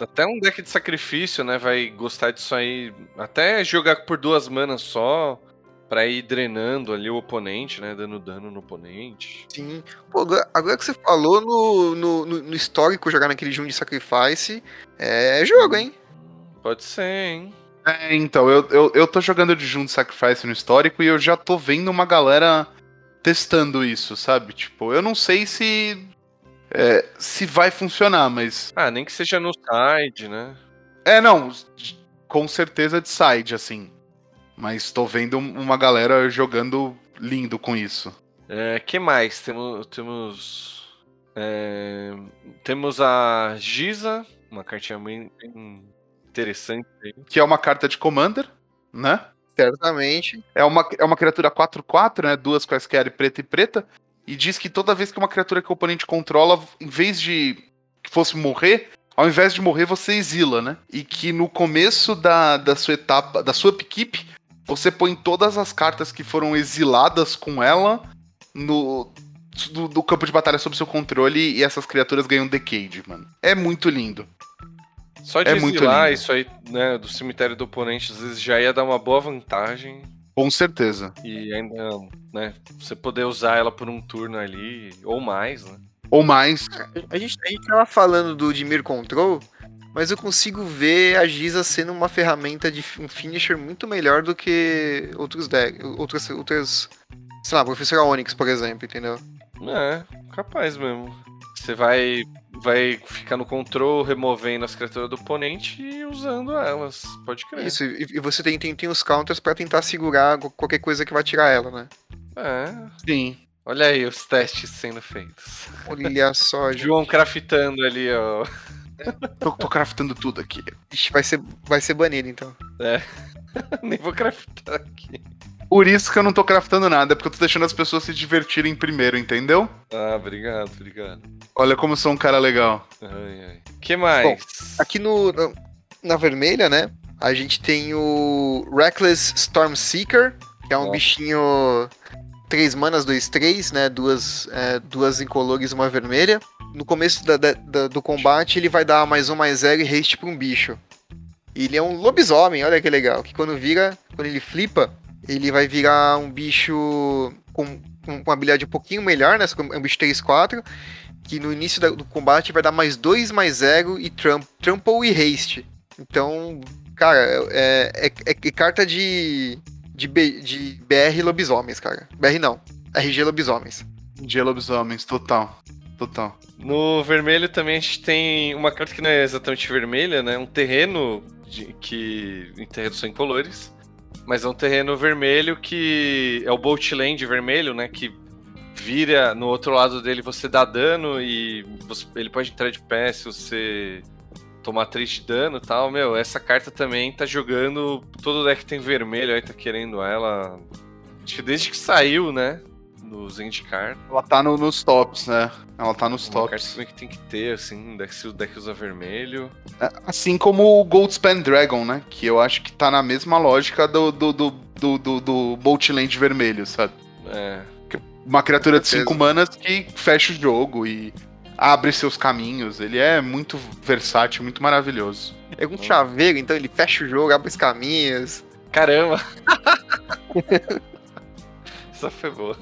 Até um deck de sacrifício, né? Vai gostar disso aí. Até jogar por duas manas só. Pra ir drenando ali o oponente, né? Dando dano no oponente. Sim. Pô, agora, agora que você falou no, no, no- no histórico jogar naquele Jun de Sacrifice, é jogo, hein? Pode ser, hein? É, então, eu, eu, eu tô jogando de Junto Sacrifice no histórico e eu já tô vendo uma galera testando isso, sabe? Tipo, eu não sei se. é, se vai funcionar, mas. Ah, nem que seja no side, né? É, não. Com certeza de side, assim. Mas tô vendo uma galera jogando lindo com isso. É, que mais? Temos. Temos. é, temos a Giza, uma cartinha bem, interessante aí. Que é uma carta de Commander, né? Certamente. É uma, é uma criatura 4-4, né? Duas quaisquer, preta e preta. E diz que toda vez que uma criatura que o oponente controla, em vez de que fosse morrer, ao invés de morrer, você exila, né? E que no começo da, da sua etapa, da sua equipe, você põe todas as cartas que foram exiladas com ela no do, do campo de batalha sob seu controle e essas criaturas ganham decade, mano. É muito lindo. Só de É muito exilar lindo. isso aí, né, do cemitério do oponente, às vezes já ia dar uma boa vantagem. Com certeza. E ainda, né, você poder usar ela por um turno ali, ou mais, né? Ou mais. A gente, a gente tava falando do Dimir Control, mas eu consigo ver a Giza sendo uma ferramenta de um finisher muito melhor do que outros decks, outras, outras, sei lá, Professor Onyx, por exemplo, entendeu? É, capaz mesmo. Você vai, vai ficar no control, removendo as criaturas do oponente e usando elas. Pode crer. Isso, e, e você tem, tem, tem os counters pra tentar segurar qual- qualquer coisa que vai tirar ela, né? É. Sim. Olha aí os testes sendo feitos. Olha só, gente. João craftando ali, ó. Tô, tô craftando tudo aqui. Ixi, vai ser, vai ser banido, então. Nem vou craftar aqui. Por isso que eu não tô craftando nada, é porque eu tô deixando as pessoas se divertirem primeiro, entendeu? Ah, obrigado, obrigado. Olha como eu sou um cara legal. Ai, ai. que mais? Aqui no, no- na vermelha, né? A gente tem o Reckless Storm Seeker, que é um Ó. bichinho 3 manas, 2, 3, né? Duas, é, duas incolores e uma vermelha. No começo da- da- da- do combate, ele vai dar mais um, mais zero e haste pra um bicho. E ele é um lobisomem, olha que legal. Que quando vira, quando ele flipa, ele vai virar um bicho com, com uma habilidade um pouquinho melhor, né? É um bicho 3, 4 que no início do combate vai dar mais 2, mais 0 e tram, trample e haste. Então, cara, é, é- é- é carta de, de, B- de BR lobisomens, cara. BR não, RG lobisomens. De lobisomens, total. Total. No vermelho também a gente tem uma carta que não é exatamente vermelha, né? Um terreno de- que. Em terrenos são incolores. Mas é um terreno vermelho que é o Bolt Land vermelho, né? Que vira no outro lado dele, você dá dano e você- ele pode entrar de pé se você tomar 3 de dano e tal. Meu, essa carta também tá jogando. Todo deck tem vermelho aí, tá querendo ela. Acho que desde que saiu, né? No Zendikar. Ela tá no- nos tops, né? Ela tá nos Uma carta tops. também que tem que ter, assim, deck, se o deck usa vermelho. É, Assim como o Goldspan Dragon, né? Que eu acho que tá na mesma lógica do, do, do, do, do, do Bolt Land vermelho, sabe? É. Uma criatura de certeza. 5 manas que fecha o jogo e abre seus caminhos. Ele é muito versátil, muito maravilhoso. É um chaveiro, então ele fecha o jogo, abre os caminhos. Caramba! Essa foi boa.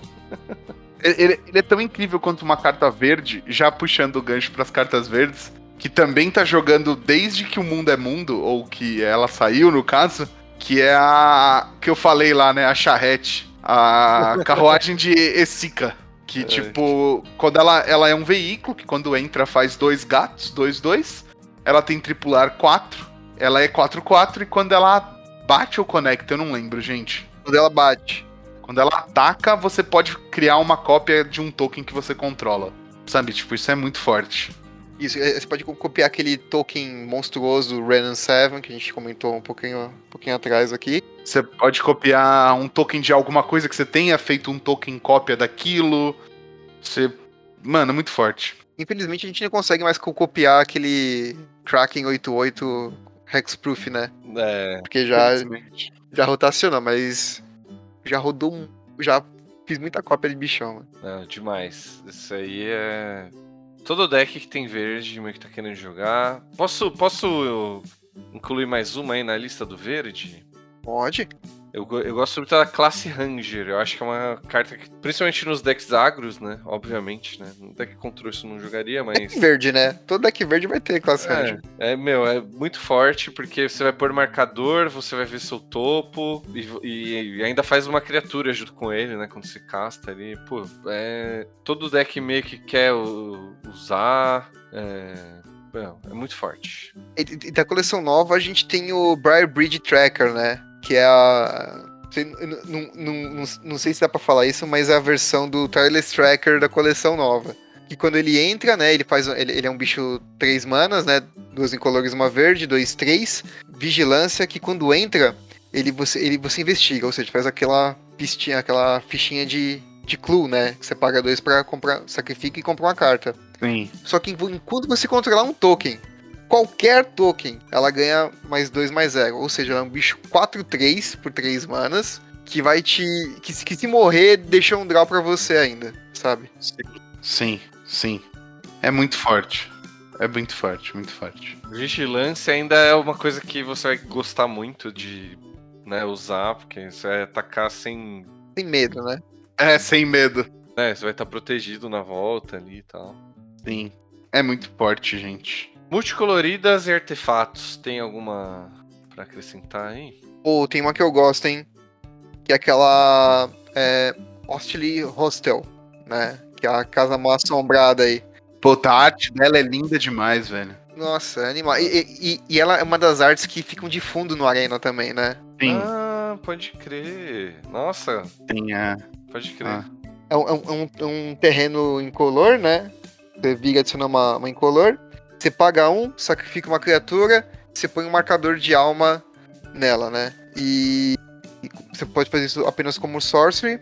Ele, ele- é tão incrível quanto uma carta verde, já puxando o gancho pras cartas verdes, que também tá jogando desde que o mundo é mundo, ou que ela saiu no caso, que é a que eu falei lá, né? A charrete. A carruagem de Essica. Que, É. tipo, quando ela, ela é um veículo, que quando entra faz dois gatos, dois, dois. Ela tem tripular 4. Ela é 4-4 e quando ela bate ou conecta, eu não lembro, gente. Quando ela bate. Quando ela ataca, você pode criar uma cópia de um token que você controla. Sabe, tipo, isso é muito forte. Isso, é, você pode co- copiar aquele token monstruoso Renan 7, que a gente comentou um pouquinho, um pouquinho atrás aqui. Você pode copiar um token de alguma coisa que você tenha feito um token cópia daquilo. Você. Mano, é muito forte. Infelizmente a gente não consegue mais co- copiar aquele Kraken 88 Hexproof, né? É. Porque já, já rotacionou, mas já rodou. um- Já fiz muita cópia de bichão, mano. Não, demais. Isso aí é. Todo deck que tem verde, meio que tá querendo jogar. Posso, posso incluir mais uma aí na lista do verde? Pode. Eu, eu gosto muito da classe Ranger. Eu acho que é uma carta que, principalmente nos decks agros, né? Obviamente, né? No deck control isso não jogaria, mas. Deck verde, né? Todo deck verde vai ter classe Ranger. É, é, meu, é muito forte porque você vai pôr marcador, você vai ver seu topo e, e- e ainda faz uma criatura junto com ele, né? Quando você casta ali. Pô, é. Todo deck meio que quer u- usar. É. É muito forte. E, e da coleção nova a gente tem o Briar Bridge Tracker, né? Que é a. Não, não, não, não- sei se dá pra falar isso, mas é a versão do Tireless Tracker da coleção nova. Que quando ele entra, né? Ele faz. Ele, ele é um bicho 3 manas, né? Duas incolores, uma verde, dois, três. Vigilância, que quando entra, ele você, ele, você investiga, ou seja, faz aquela pistinha, aquela fichinha de, de clue, né? Que você paga dois pra comprar. Sacrifica e compra uma carta. Sim. Só que enquanto você controlar um token qualquer token, ela ganha mais 2 mais 0. Ou seja, ela é um bicho 4-3 por 3 manas. Que vai te. Que, se- que se morrer, deixa um draw pra você ainda, sabe? Sim, sim. É muito forte. É muito forte, muito forte. Vigilância ainda é uma coisa que você vai gostar muito de né, usar, porque você vai atacar sem. Sem medo, né? É, sem medo. Né, você vai estar protegido na volta ali e tal. Sim. É muito forte, gente. Multicoloridas e artefatos, tem alguma pra acrescentar aí? Ou tem uma que eu gosto, hein? Que é aquela. É, Hostile Hostel, né? Que é a casa mal assombrada aí. Puta, a arte dela é linda demais, velho. Nossa, é animal. E, e- e- ela é uma das artes que ficam de fundo no Arena também, né? Sim, Ah, pode crer. Nossa, tem a. pode crer. Ah. É um, é um- é um- é um terreno incolor, né? Você vira adicionar uma, uma incolor. Você paga um, sacrifica uma criatura, você põe um marcador de alma nela, né? E, e você pode fazer isso apenas como sorcery,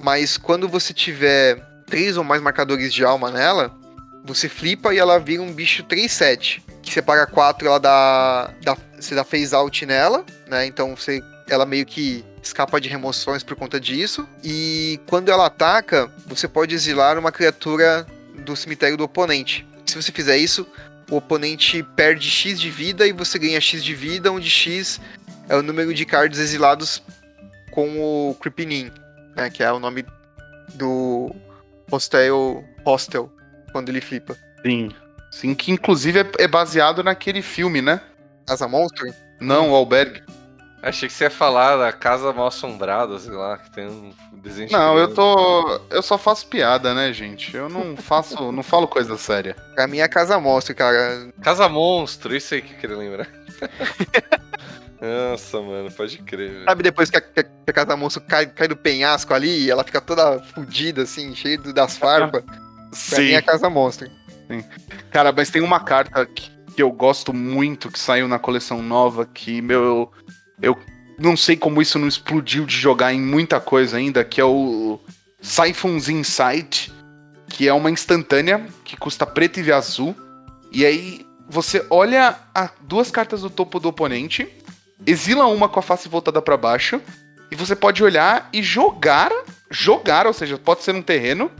mas quando você tiver três ou mais marcadores de alma nela, você flipa e ela vira um bicho 3-7. Que você paga 4, ela dá, dá. Você dá phase out nela, né? Então você. Ela meio que escapa de remoções por conta disso. E quando ela ataca, você pode exilar uma criatura do cemitério do oponente. Se você fizer isso, o oponente perde X de vida e você ganha X de vida, onde X é o número de cards exilados com o Creepinin, né? Que é o nome do hostel, hostel quando ele flipa. Sim. Sim, que inclusive é, é baseado naquele filme, né? Casa Monstro? Não, o Albergue. Achei que você ia falar da Casa Mal Assombrada, sei lá, que tem um desenho. Não, eu tô. Eu só faço piada, né, gente? Eu não faço. não falo coisa séria. Pra mim é Casa Monstro, cara. Casa Monstro, isso aí que eu queria lembrar. Nossa, mano, pode crer. velho. Sabe depois que a, que a- Casa Monstro cai, cai do penhasco ali e ela fica toda fodida, assim, cheia das farpas? Pra mim é Casa Monstro. Cara, mas tem uma carta que, que eu gosto muito, que saiu na coleção nova, que, meu, eu, não sei como isso não explodiu de jogar em muita coisa ainda, que é o Siphons Insight, que é uma instantânea que custa preto e azul. E aí você olha a duas cartas do topo do oponente, exila uma com a face voltada pra baixo, e você pode olhar e jogar, jogar, ou seja, pode ser um terreno,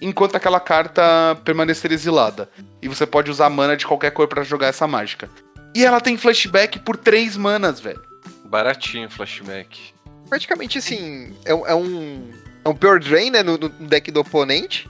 enquanto aquela carta permanecer exilada. E você pode usar mana de qualquer cor pra jogar essa mágica. E ela tem flashback por três manas, velho. Baratinho o flashback. Praticamente assim, é, um- é um. É um Pure Drain, né? No, no deck do oponente.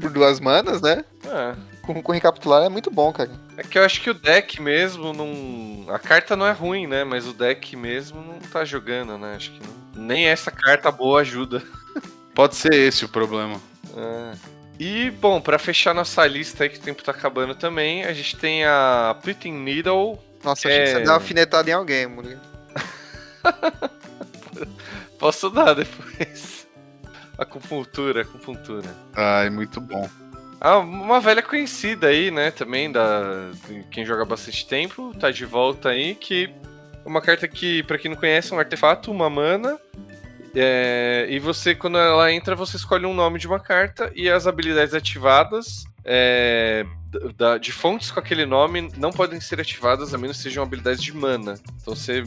Por duas manas, né? É. Com, com recapitular é muito bom, cara. É que eu acho que o deck mesmo não. A carta não é ruim, né? Mas o deck mesmo não tá jogando, né? Acho que não... nem essa carta boa ajuda. Pode ser esse o problema. É. E, bom, pra fechar nossa lista aí, que o tempo tá acabando também, a gente tem a Pitting Needle. Nossa, achei que É. você dá uma alfinetada em alguém, mano. Posso dar depois. Acupuntura, acupuntura. Ai, muito bom. Ah, uma velha conhecida aí, né, também, da quem joga bastante tempo, tá de volta aí, que é uma carta que, pra quem não conhece, é um artefato, uma mana, é, e você, quando ela entra, você escolhe um nome de uma carta, e as habilidades ativadas é, da- de fontes com aquele nome não podem ser ativadas, a menos que sejam habilidades de mana. Então você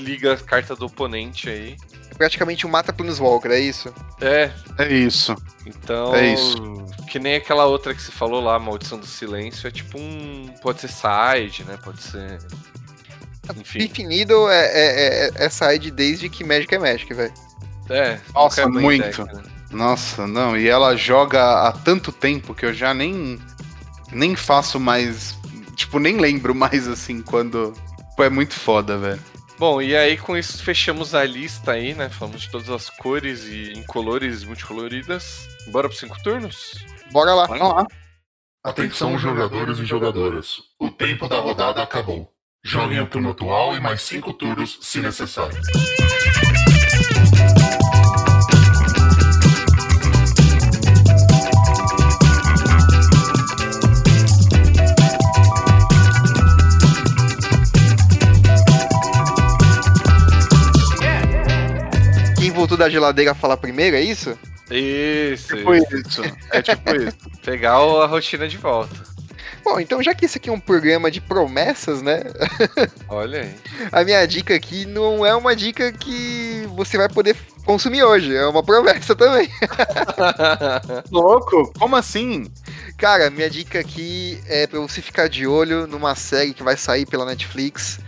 desliga a carta do oponente aí. É praticamente um mata Planeswalker, é isso? É, É isso. então, É isso. que nem aquela outra que você falou lá, Maldição do Silêncio, é tipo um. Pode ser side, né? Pode ser. Enfim. Needle é, é, é, é side desde que Magic é Magic, velho. É, Nossa, é muito. deck, né? Nossa, não. E ela joga há tanto tempo que eu já nem. Nem faço mais. Tipo, nem lembro mais assim quando. Pô, é muito foda, velho. Bom, e aí com isso fechamos a lista aí, né? Falamos de todas as cores e incolores multicoloridas. Bora pros cinco turnos? Bora lá. Bora lá. Atenção, jogadores e jogadoras. O tempo da rodada acabou. Joguem o turno atual e mais cinco turnos, se necessário. Da geladeira falar primeiro, é isso? Isso, Tipo isso. isso. É tipo isso. Pegar a rotina de volta. Bom, então já que esse aqui é um programa de promessas, né? Olha aí. A minha dica aqui não é uma dica que você vai poder consumir hoje, é uma promessa também. Louco? Como assim? Cara, minha dica aqui é pra você ficar de olho numa série que vai sair pela Netflix.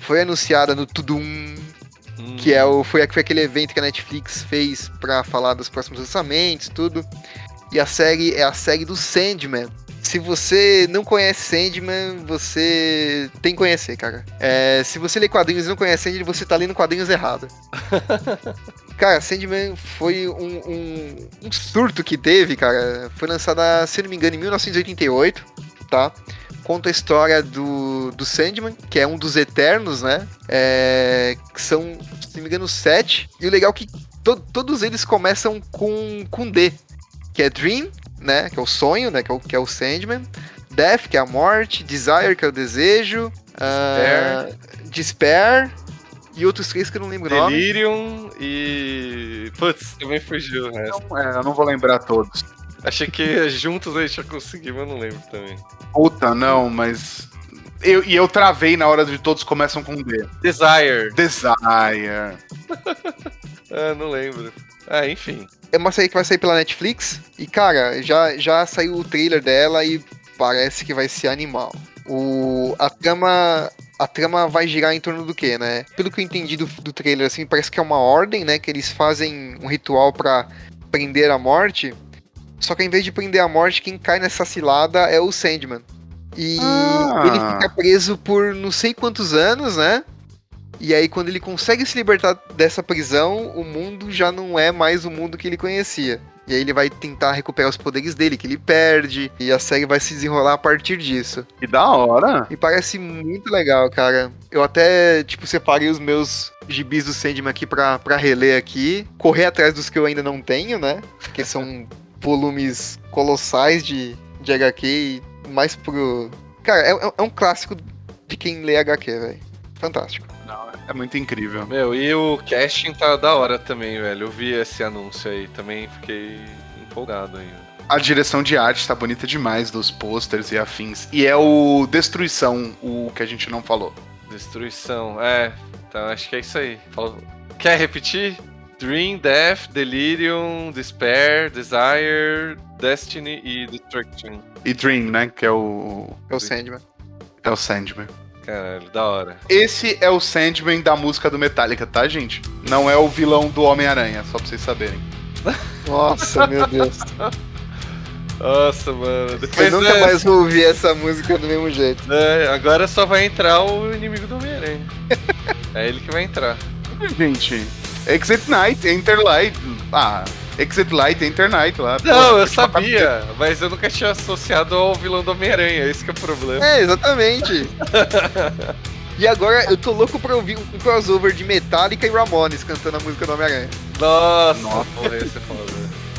Foi anunciada no Tudum, Hum, que é o, foi, foi aquele evento que a Netflix fez pra falar dos próximos lançamentos, tudo. E a série é a série do Sandman. Se você não conhece Sandman, você tem que conhecer, cara. É, se você lê quadrinhos e não conhece Sandman, você tá lendo quadrinhos errado. cara, Sandman foi um, um, um surto que teve, cara. Foi lançada, se não me engano, em 1988, tá? Conta a história do, do Sandman, que é um dos Eternos, né? É, que são, se não me engano, sete. E o legal é que to- todos eles começam com, com D, que é Dream, né? Que é o sonho, né? Que é o, que é o Sandman. Death, que é a morte. Desire, que é o desejo. ah, Despair. E outros três que eu não lembro o nome. Delirium e. Putz, também fugiu o resto. Não, é, eu não vou lembrar todos. Achei que juntos a gente ia conseguir, mas não lembro também. Puta, não, mas. Eu, e eu travei na hora de todos começam com D. Desire. Desire. Ah, não lembro. Ah, enfim. É uma série que vai sair pela Netflix. E, cara, já, já saiu o trailer dela e parece que vai ser animal. O, a trama. A trama vai girar em torno do que, né? Pelo que eu entendi do, do trailer, assim, parece que é uma ordem, né? Que eles fazem um ritual pra prender a morte. Só que ao invés de prender a morte, quem cai nessa cilada é o Sandman. E Ah. ele fica preso por não sei quantos anos, né? E aí, quando ele consegue se libertar dessa prisão, o mundo já não é mais o mundo que ele conhecia. E aí ele vai tentar recuperar os poderes dele, que ele perde, e a série vai se desenrolar a partir disso. Que da hora. E parece muito legal, cara. Eu até, tipo, separei os meus gibis do Sandman aqui pra, pra reler aqui. Correr atrás dos que eu ainda não tenho, né? Porque são volumes colossais de, de HQ e mais pro... Cara, é, é- um clássico de quem lê HQ, velho. Fantástico. Não, é muito incrível. Meu, e o casting tá da hora também, velho. Eu vi esse anúncio aí, também fiquei empolgado aí. A direção de arte tá bonita demais dos posters e afins. E é o Destruição, o que a gente não falou. Destruição, é. Então acho que é isso aí. Quer repetir? Dream, Death, Delirium, Despair, Desire, Destiny e Destruction. E Dream, né? Que é o. É o Sandman. É o Sandman. Caralho, da hora. Esse é o Sandman da música do Metallica, tá, gente? Não é o vilão do Homem-Aranha, só pra vocês saberem. Nossa, meu Deus. Nossa, mano. Eu Depois nunca dessa- mais vou ouvir essa música do mesmo jeito. É, agora só vai entrar o inimigo do Homem-Aranha. é ele que vai entrar. Gente, Exit Night, Enter Light. Ah, Exit Light, Enter Night lá. Não, Pô, eu sabia, mas eu nunca tinha associado ao vilão do Homem-Aranha, esse que é o problema. É, exatamente. e agora eu tô louco pra ouvir um crossover de Metallica e Ramones cantando a música do Homem-Aranha. Nossa, Nossa. porra, esse é foda.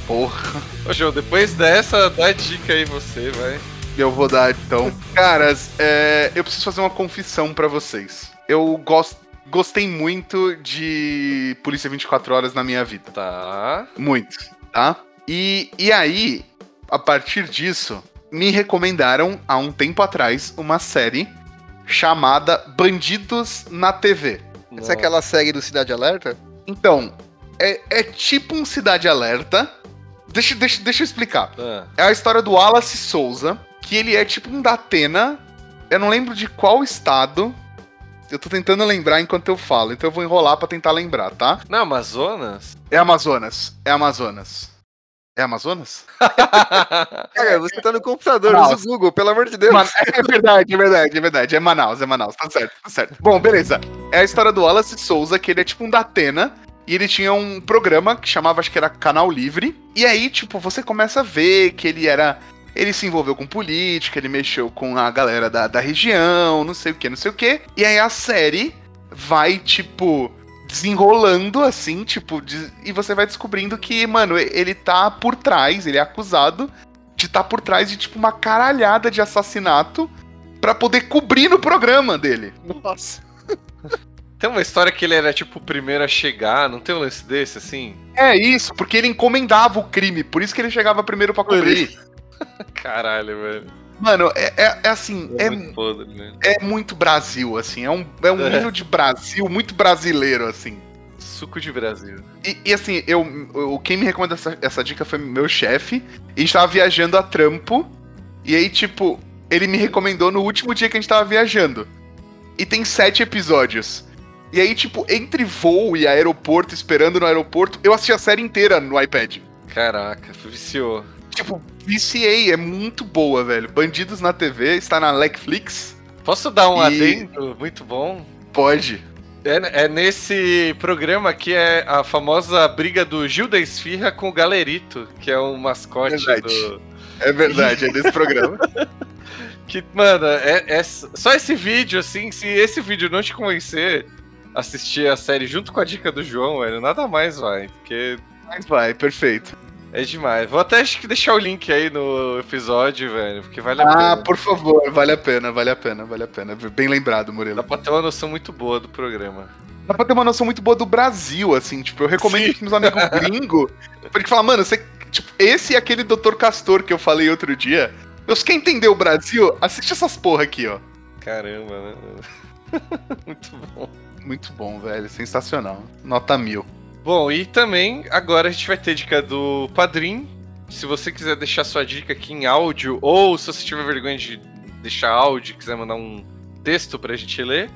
Porra, Ô, João, depois dessa, dá dica aí você, vai. eu vou dar então. Caras, é, eu preciso fazer uma confissão pra vocês. Eu gosto, gostei muito de Polícia 24 Horas na minha vida. Tá. Muito, tá? E, e aí, a partir disso, me recomendaram há um tempo atrás uma série chamada Bandidos na TV. Essa é aquela série do Cidade Alerta? Então, é, é tipo um Cidade Alerta. Deixa, deixa, deixa eu explicar. Ah, É a história do Wallace Souza, que ele é tipo um Datena. Eu não lembro de qual estado. Eu tô tentando lembrar enquanto eu falo, então eu vou enrolar pra tentar lembrar, tá? Na Amazonas? É Amazonas. É Amazonas. É Amazonas? Cara, você tá no computador, usa o Google, pelo amor de Deus. Man- É verdade, é verdade, é verdade. É Manaus, é Manaus. Tá certo, tá certo. Bom, beleza. É a história do Wallace Souza, que ele é tipo um Datena. E ele tinha um programa que chamava, acho que era Canal Livre. E aí, tipo, você começa a ver que ele era. Ele se envolveu com política, ele mexeu com a galera da, da região, não sei o que, não sei o que. E aí a série vai, tipo, desenrolando assim, tipo, de- e você vai descobrindo que, mano, ele tá por trás, ele é acusado de estar por trás de, tipo, uma caralhada de assassinato pra poder cobrir no programa dele. Nossa. Tem uma história que ele era tipo o primeiro a chegar, não tem um lance desse assim? É isso, porque ele encomendava o crime, por isso que ele chegava primeiro pra cobrir. Caralho, velho. Mano, é, é- é assim, É, é, muito podre, né? é muito Brasil, assim. É um, é um É. de Brasil muito brasileiro, assim. Suco de Brasil. E, e, assim, eu, eu- quem me recomendou essa, essa dica foi meu chefe. E a gente tava viajando a trampo. E aí, tipo, ele me recomendou no último dia que a gente tava viajando. E tem sete episódios. E aí, tipo, entre voo e aeroporto, esperando no aeroporto, eu assisti a série inteira no iPad. Caraca, viciou. Tipo, viciei, é muito boa, velho. Bandidos na TV, está na Netflix. Posso dar um E- adendo muito bom? Pode. É, é nesse programa que é a famosa briga do Gil da Esfirra com o Galerito, que é o mascote Verdade. do. É verdade, é desse programa. Que, mano, é, é só esse vídeo, assim, se esse vídeo não te convencer a assistir a série junto com a dica do João, velho, nada mais vai, porque Mas vai, perfeito. É demais. Vou até acho que deixar o link aí no episódio, velho, porque vale a Ah, pena. por favor, vale a pena, vale a pena, vale a pena. Bem lembrado, Murilo. Dá pra ter uma noção muito boa do programa. Dá pra ter uma noção muito boa do Brasil, assim, tipo, eu recomendo Sim. pros meus amigos gringos, porque fala, mano, você, tipo, esse e aquele Dr. Castor que eu falei outro dia, eu quer entender o Brasil, assiste essas porra aqui, ó. Caramba, né? muito bom. Muito bom, velho, sensacional. Nota mil. Bom, e também agora a gente vai ter dica do Padrim. Se você quiser deixar sua dica aqui em áudio, ou se você tiver vergonha de deixar áudio e quiser mandar um texto pra gente ler,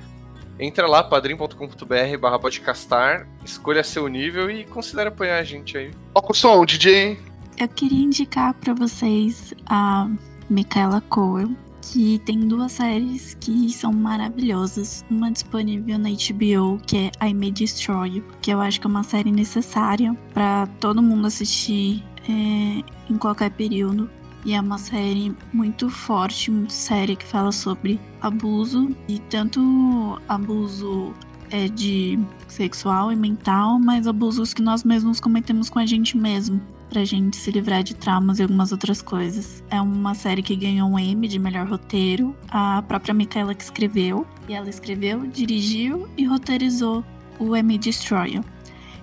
entra lá, padrim.com.br barra podcastar, escolha seu nível e considere apoiar a gente aí. Ó o som, DJ. Eu queria indicar pra vocês a Michaela Coel, que tem duas séries que são maravilhosas. Uma disponível na HBO, que é I May Destroy que eu acho que é uma série necessária pra todo mundo assistir é, em qualquer período. E é uma série muito forte, muito séria, que fala sobre abuso, e tanto abuso é, de sexual e mental, mas abusos que nós mesmos cometemos com a gente mesmo pra gente se livrar de traumas e algumas outras coisas. É uma série que ganhou um Emmy de melhor roteiro, a própria Micaela que escreveu, e ela escreveu, dirigiu e roteirizou o Emmy Destroyer.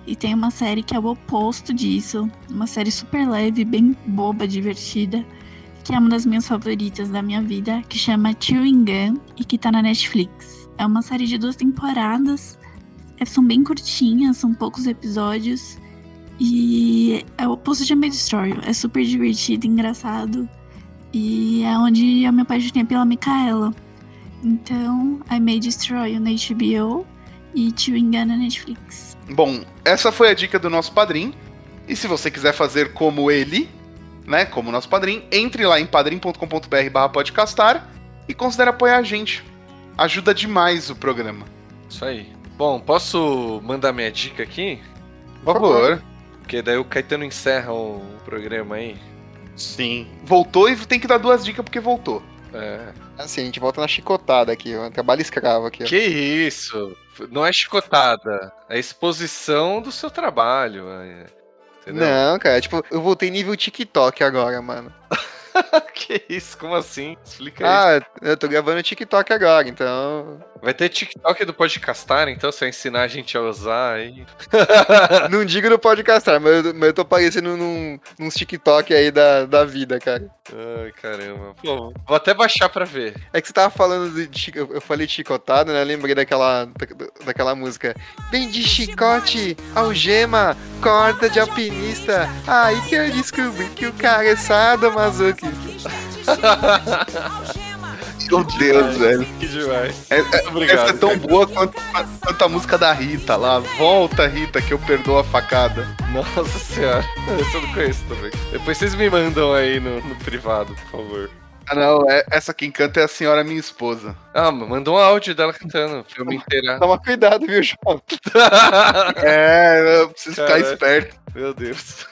E tem uma série que é o oposto disso, uma série super leve, bem boba, divertida, que é uma das minhas favoritas da minha vida, que chama Chewing Gun e que tá na Netflix. É uma série de duas temporadas, é- são bem curtinhas, são poucos episódios, e é o oposto de Destroy You. É super divertido, engraçado. E é onde eu me apaixonei pela Micaela. Então, I May Destroy na HBO e Chewing Gun na Netflix. Bom, essa foi a dica do nosso padrinho. E se você quiser fazer como ele, né, como nosso padrinho, entre lá em padrim.com.br barra podcastar e considere apoiar a gente. Ajuda demais o programa. Isso aí. Bom, posso mandar minha dica aqui? Por favor. Porque daí o Caetano encerra o programa aí. Sim. Voltou e tem que dar duas dicas porque voltou. É. Assim, a gente volta na chicotada aqui, ó. Trabalho escravo aqui, ó. Que isso? Não é chicotada. É exposição do seu trabalho. é. Entendeu? Não, cara, tipo, eu voltei nível TikTok agora, mano. que isso? Como assim? Explica aí. Ah, eu tô gravando TikTok agora, então. Vai ter TikTok do Podcastar, então você vai ensinar a gente a usar aí. Não digo no podcastar, mas eu, mas eu tô aparecendo num, num TikTok aí da, da vida, cara. Ai, caramba. Pô, vou até baixar pra ver. É que você tava falando de. Eu eu falei chicotado, né? Eu lembrei daquela, da- daquela música. Vem de chicote, algema, corda de alpinista. Aí que eu descobri que o cara é sadomasoquista. Meu Deus, velho. Que demais. É- é- Obrigado. Essa é tão boa quanto, quanto a música da Rita lá. Volta, Rita, que eu perdoo a facada. Nossa senhora. Essa eu não conheço também. Depois vocês me mandam aí no, no privado, por favor. Ah, não, é- essa quem canta é a senhora minha esposa. Ah, mandou um áudio dela cantando, pra eu me inteirar. Toma cuidado, viu, João? É, eu preciso ficar esperto. Meu Deus.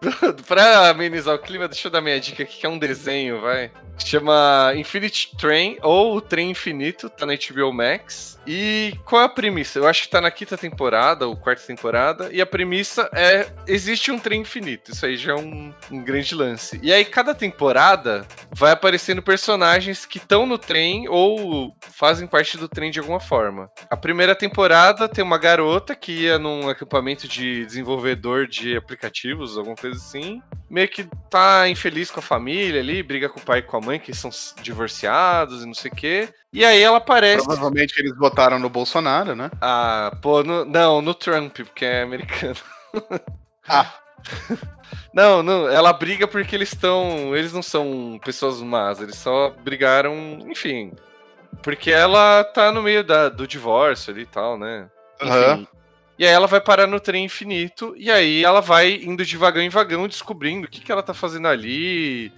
pra amenizar o clima, deixa eu dar minha dica aqui, que é um desenho, vai. Chama Infinite Train, ou O Trem Infinito, tá na HBO Max. E qual é a premissa? Eu acho que tá na quinta temporada, ou quarta temporada, e a premissa é, existe um trem infinito, isso aí já é um, um grande lance. E aí, cada temporada, vai aparecendo personagens que estão no trem, ou fazem parte do trem de alguma forma. A primeira temporada tem uma garota que ia num acampamento de desenvolvedor de aplicativos, alguma coisa assim. Meio que tá infeliz com a família ali, briga com o pai e com a mãe, que são divorciados e não sei o quê. E aí ela aparece. Provavelmente eles votaram no Bolsonaro, né? Ah, pô, no- não, no Trump, porque é americano. Ah. Não, não, ela briga porque eles estão. Eles não são pessoas más, eles só brigaram, enfim. Porque ela tá no meio da, do divórcio ali e tal, né? Aham. E aí ela vai parar no trem infinito, e aí ela vai indo de vagão em vagão, descobrindo o que, que ela tá fazendo ali.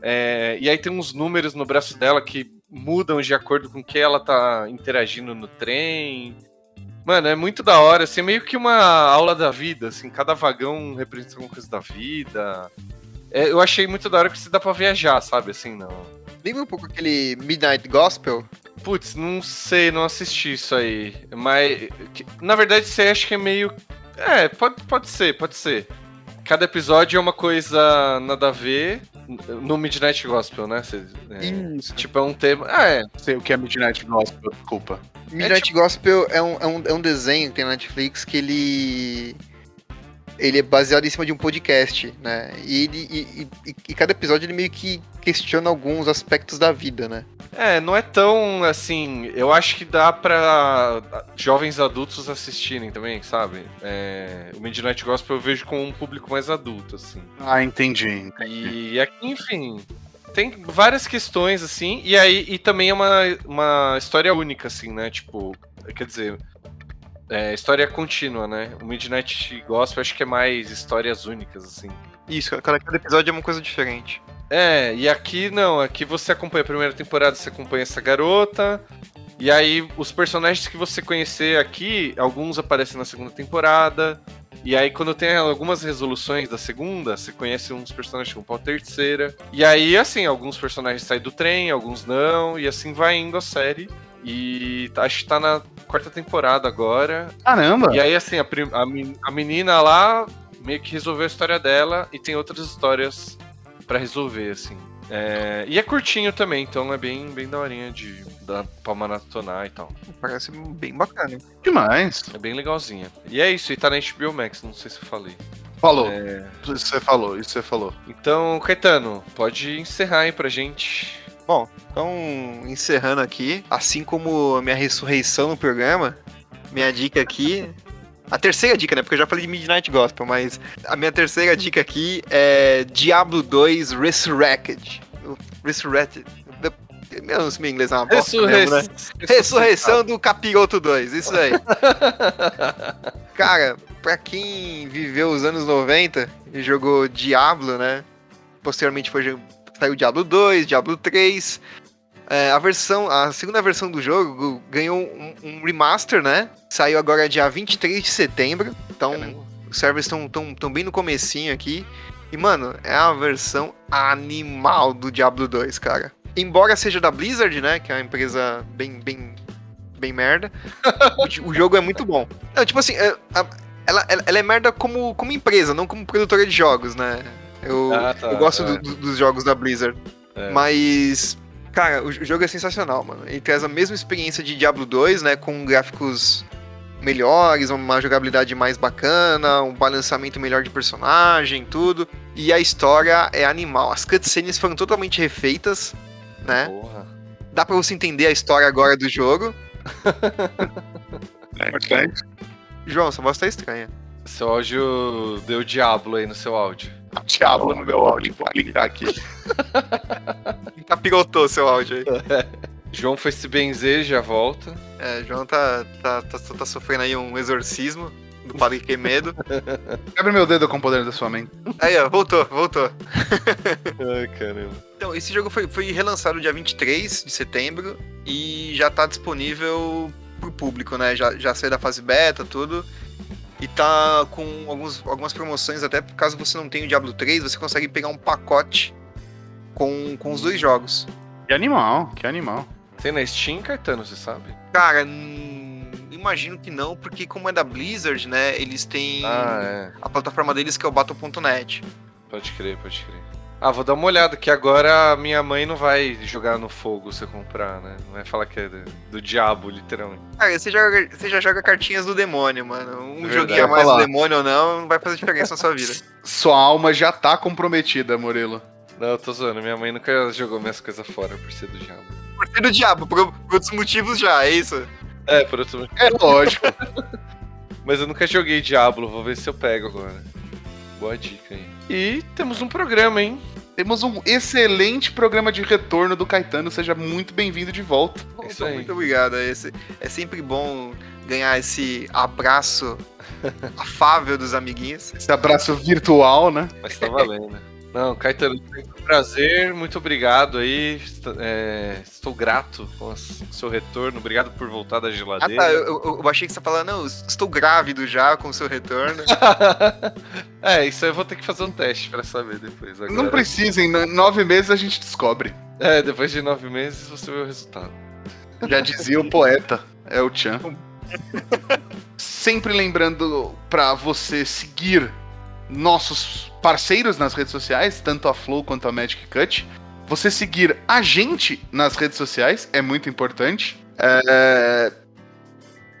É, e aí tem uns números no braço dela que mudam de acordo com que ela tá interagindo no trem. Mano, é muito da hora, assim, é meio que uma aula da vida, assim, cada vagão representa alguma coisa da vida. É, eu achei muito da hora que se dá pra viajar, sabe, assim, não. Lembra um pouco aquele Midnight Gospel? Putz, não sei, não assisti isso aí. Mas, na verdade, você acha que é meio. É, pode, pode ser, pode ser. Cada episódio é uma coisa nada a ver. No Midnight Gospel, né? Cê- é, tipo, é um tema. Ah, é. Sei o que é Midnight Gospel, desculpa. Midnight Gospel é um, é, um, é um desenho que tem na Netflix que ele. Ele é baseado em cima de um podcast, né? E, ele, e, e- e cada episódio ele meio que questiona alguns aspectos da vida, né? É, não é tão assim. Eu acho que dá pra jovens adultos assistirem também, sabe? É, o Midnight Gospel eu vejo com um público mais adulto, assim. Ah, entendi. entendi. E aqui, enfim, tem várias questões, assim, e aí e também é uma, uma história única, assim, né? Tipo, quer dizer, é, história contínua, né? O Midnight Gospel acho que é mais histórias únicas, assim. Isso, cada, cada episódio é uma coisa diferente. É, e aqui não, aqui você acompanha a primeira temporada, você acompanha essa garota. E aí, os personagens que você conhecer aqui, alguns aparecem na segunda temporada. E aí, quando tem algumas resoluções da segunda, você conhece uns personagens que vão pra terceira. E aí, assim, alguns personagens saem do trem, alguns não, e assim vai indo a série. E tá- acho que tá na quarta temporada agora. Caramba! E aí, assim, a, a a menina lá meio que resolveu a história dela e tem outras histórias pra resolver, assim. É, e é curtinho também, então é bem, bem daorinha de dar pra maratonar e tal. Parece bem bacana. Demais. É bem legalzinha. E é isso, e tá na HBO Max, não sei se eu falei. Falou. É, Isso você falou, isso você falou. então, Caetano, pode encerrar aí pra gente. Bom, então, encerrando aqui, assim como a minha ressurreição no programa, minha dica aqui. A terceira dica, né? Porque eu já falei de Midnight Gospel, mas a minha terceira dica aqui é Diablo 2 Resurrected. Resurrected. Meu, não sei meu inglês é uma bosta mesmo, né? Ressurreição do Capiroto 2, isso aí. Cara, pra quem viveu os anos 90 e jogou Diablo, né? Posteriormente foi, saiu Diablo 2, Diablo 3. É, a versão, a segunda versão do jogo ganhou um, um remaster, né? Saiu agora dia 23 de setembro. Então, os servers estão tão, tão bem no comecinho aqui. E, mano, é a versão animal do Diablo 2, cara. Embora seja da Blizzard, né? Que é uma empresa bem, bem, bem merda. o, o jogo é muito bom. Não, tipo assim, é- a- ela, ela, ela é merda como, como empresa, não como produtora de jogos, né? Eu, Ah, tá, eu gosto é. do- do- dos jogos da Blizzard. É. Mas, cara, o, o jogo é sensacional, mano. Ele traz a mesma experiência de Diablo 2, né? Com gráficos melhores, uma jogabilidade mais bacana, um balanceamento melhor de personagem, tudo. E a história é animal. As cutscenes foram totalmente refeitas, né? Porra. Dá pra você entender a história agora do jogo. João, sua voz tá estranha. Seu áudio deu Diablo aí no seu áudio. Diabo no meu áudio, vou ligar aqui. Capirotou seu áudio aí. João foi se benzer, já volta. É, João tá, tá, tá, tá sofrendo aí um exorcismo do Padre Quemedo. Quebra meu dedo com o poder da sua mente. Aí, ó, voltou, voltou. Ai, caramba. Então, esse jogo foi, foi relançado dia 23 de setembro e já tá disponível pro público, né? Já, já saiu da fase beta, tudo. E tá com alguns, algumas promoções, até caso você não tenha o Diablo 3, você consegue pegar um pacote com, com os dois jogos. Que animal, que animal. Tem na Steam, Caetano, você sabe? Cara, hum, imagino que não, porque como é da Blizzard, né? Eles têm Ah, é. a plataforma deles que é o Battle.net. Pode crer, pode crer. Ah, vou dar uma olhada, que agora a minha mãe não vai jogar no fogo se eu comprar, né? Não vai falar que é do, do diabo, literalmente. Cara, você, joga, você já joga cartinhas do demônio, mano. Um Verdade. joguinho a mais do demônio ou não, não vai fazer diferença na sua vida. Sua alma já tá comprometida, Murilo. Não, eu tô zoando. Minha mãe nunca jogou minhas coisas fora por ser do diabo. Por ser do diabo, por, por outros motivos já, é isso? É, por outro É lógico. Mas eu nunca joguei Diablo, vou ver se eu pego agora. Boa dica aí. E temos um programa, hein? Temos um excelente programa de retorno do Caetano. Seja muito bem-vindo de volta. É isso aí. Muito obrigado. É, esse- é sempre bom ganhar esse abraço afável dos amiguinhos. Esse abraço virtual, né? Mas tá valendo. Não, Caetano, um prazer, muito obrigado aí. É, estou grato com o seu retorno. Obrigado por voltar da Ah geladeira. tá, eu, eu- achei que você falando, não, estou grávido já com o seu retorno. é, isso aí eu vou ter que fazer um teste pra saber depois. Agora. Não precisa, em no- nove meses a gente descobre. É, depois de nove meses você vê o resultado. Já dizia o poeta, é o Chan. Sempre lembrando pra você seguir nossos parceiros nas redes sociais, tanto a Flow quanto a Magic Cut. Você seguir a gente nas redes sociais é muito importante. É,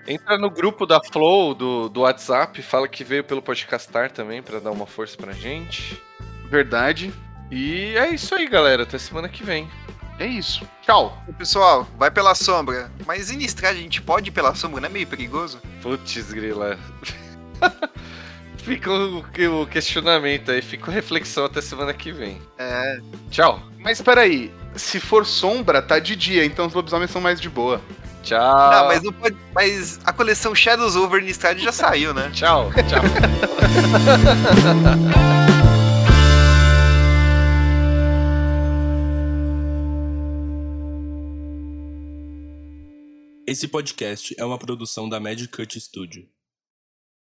Entra no grupo da Flow do, do WhatsApp, fala que veio pelo Podcastar também pra dar uma força pra gente. verdade. E é isso aí, galera. Até semana que vem. É isso. Tchau. Pessoal, vai pela sombra. Mas em estrada a gente pode ir pela sombra, não é meio perigoso? Putz, grila. Fica o, o questionamento aí, fica a reflexão até semana que vem. É. Tchau. Mas peraí, se for sombra, tá de dia, então os lobisomens são mais de boa. Tchau. Não, mas não pode. Mas a coleção Shadows Over Nistrad já saiu, né? Tchau, tchau. Esse podcast é uma produção da Magic Cut Studio.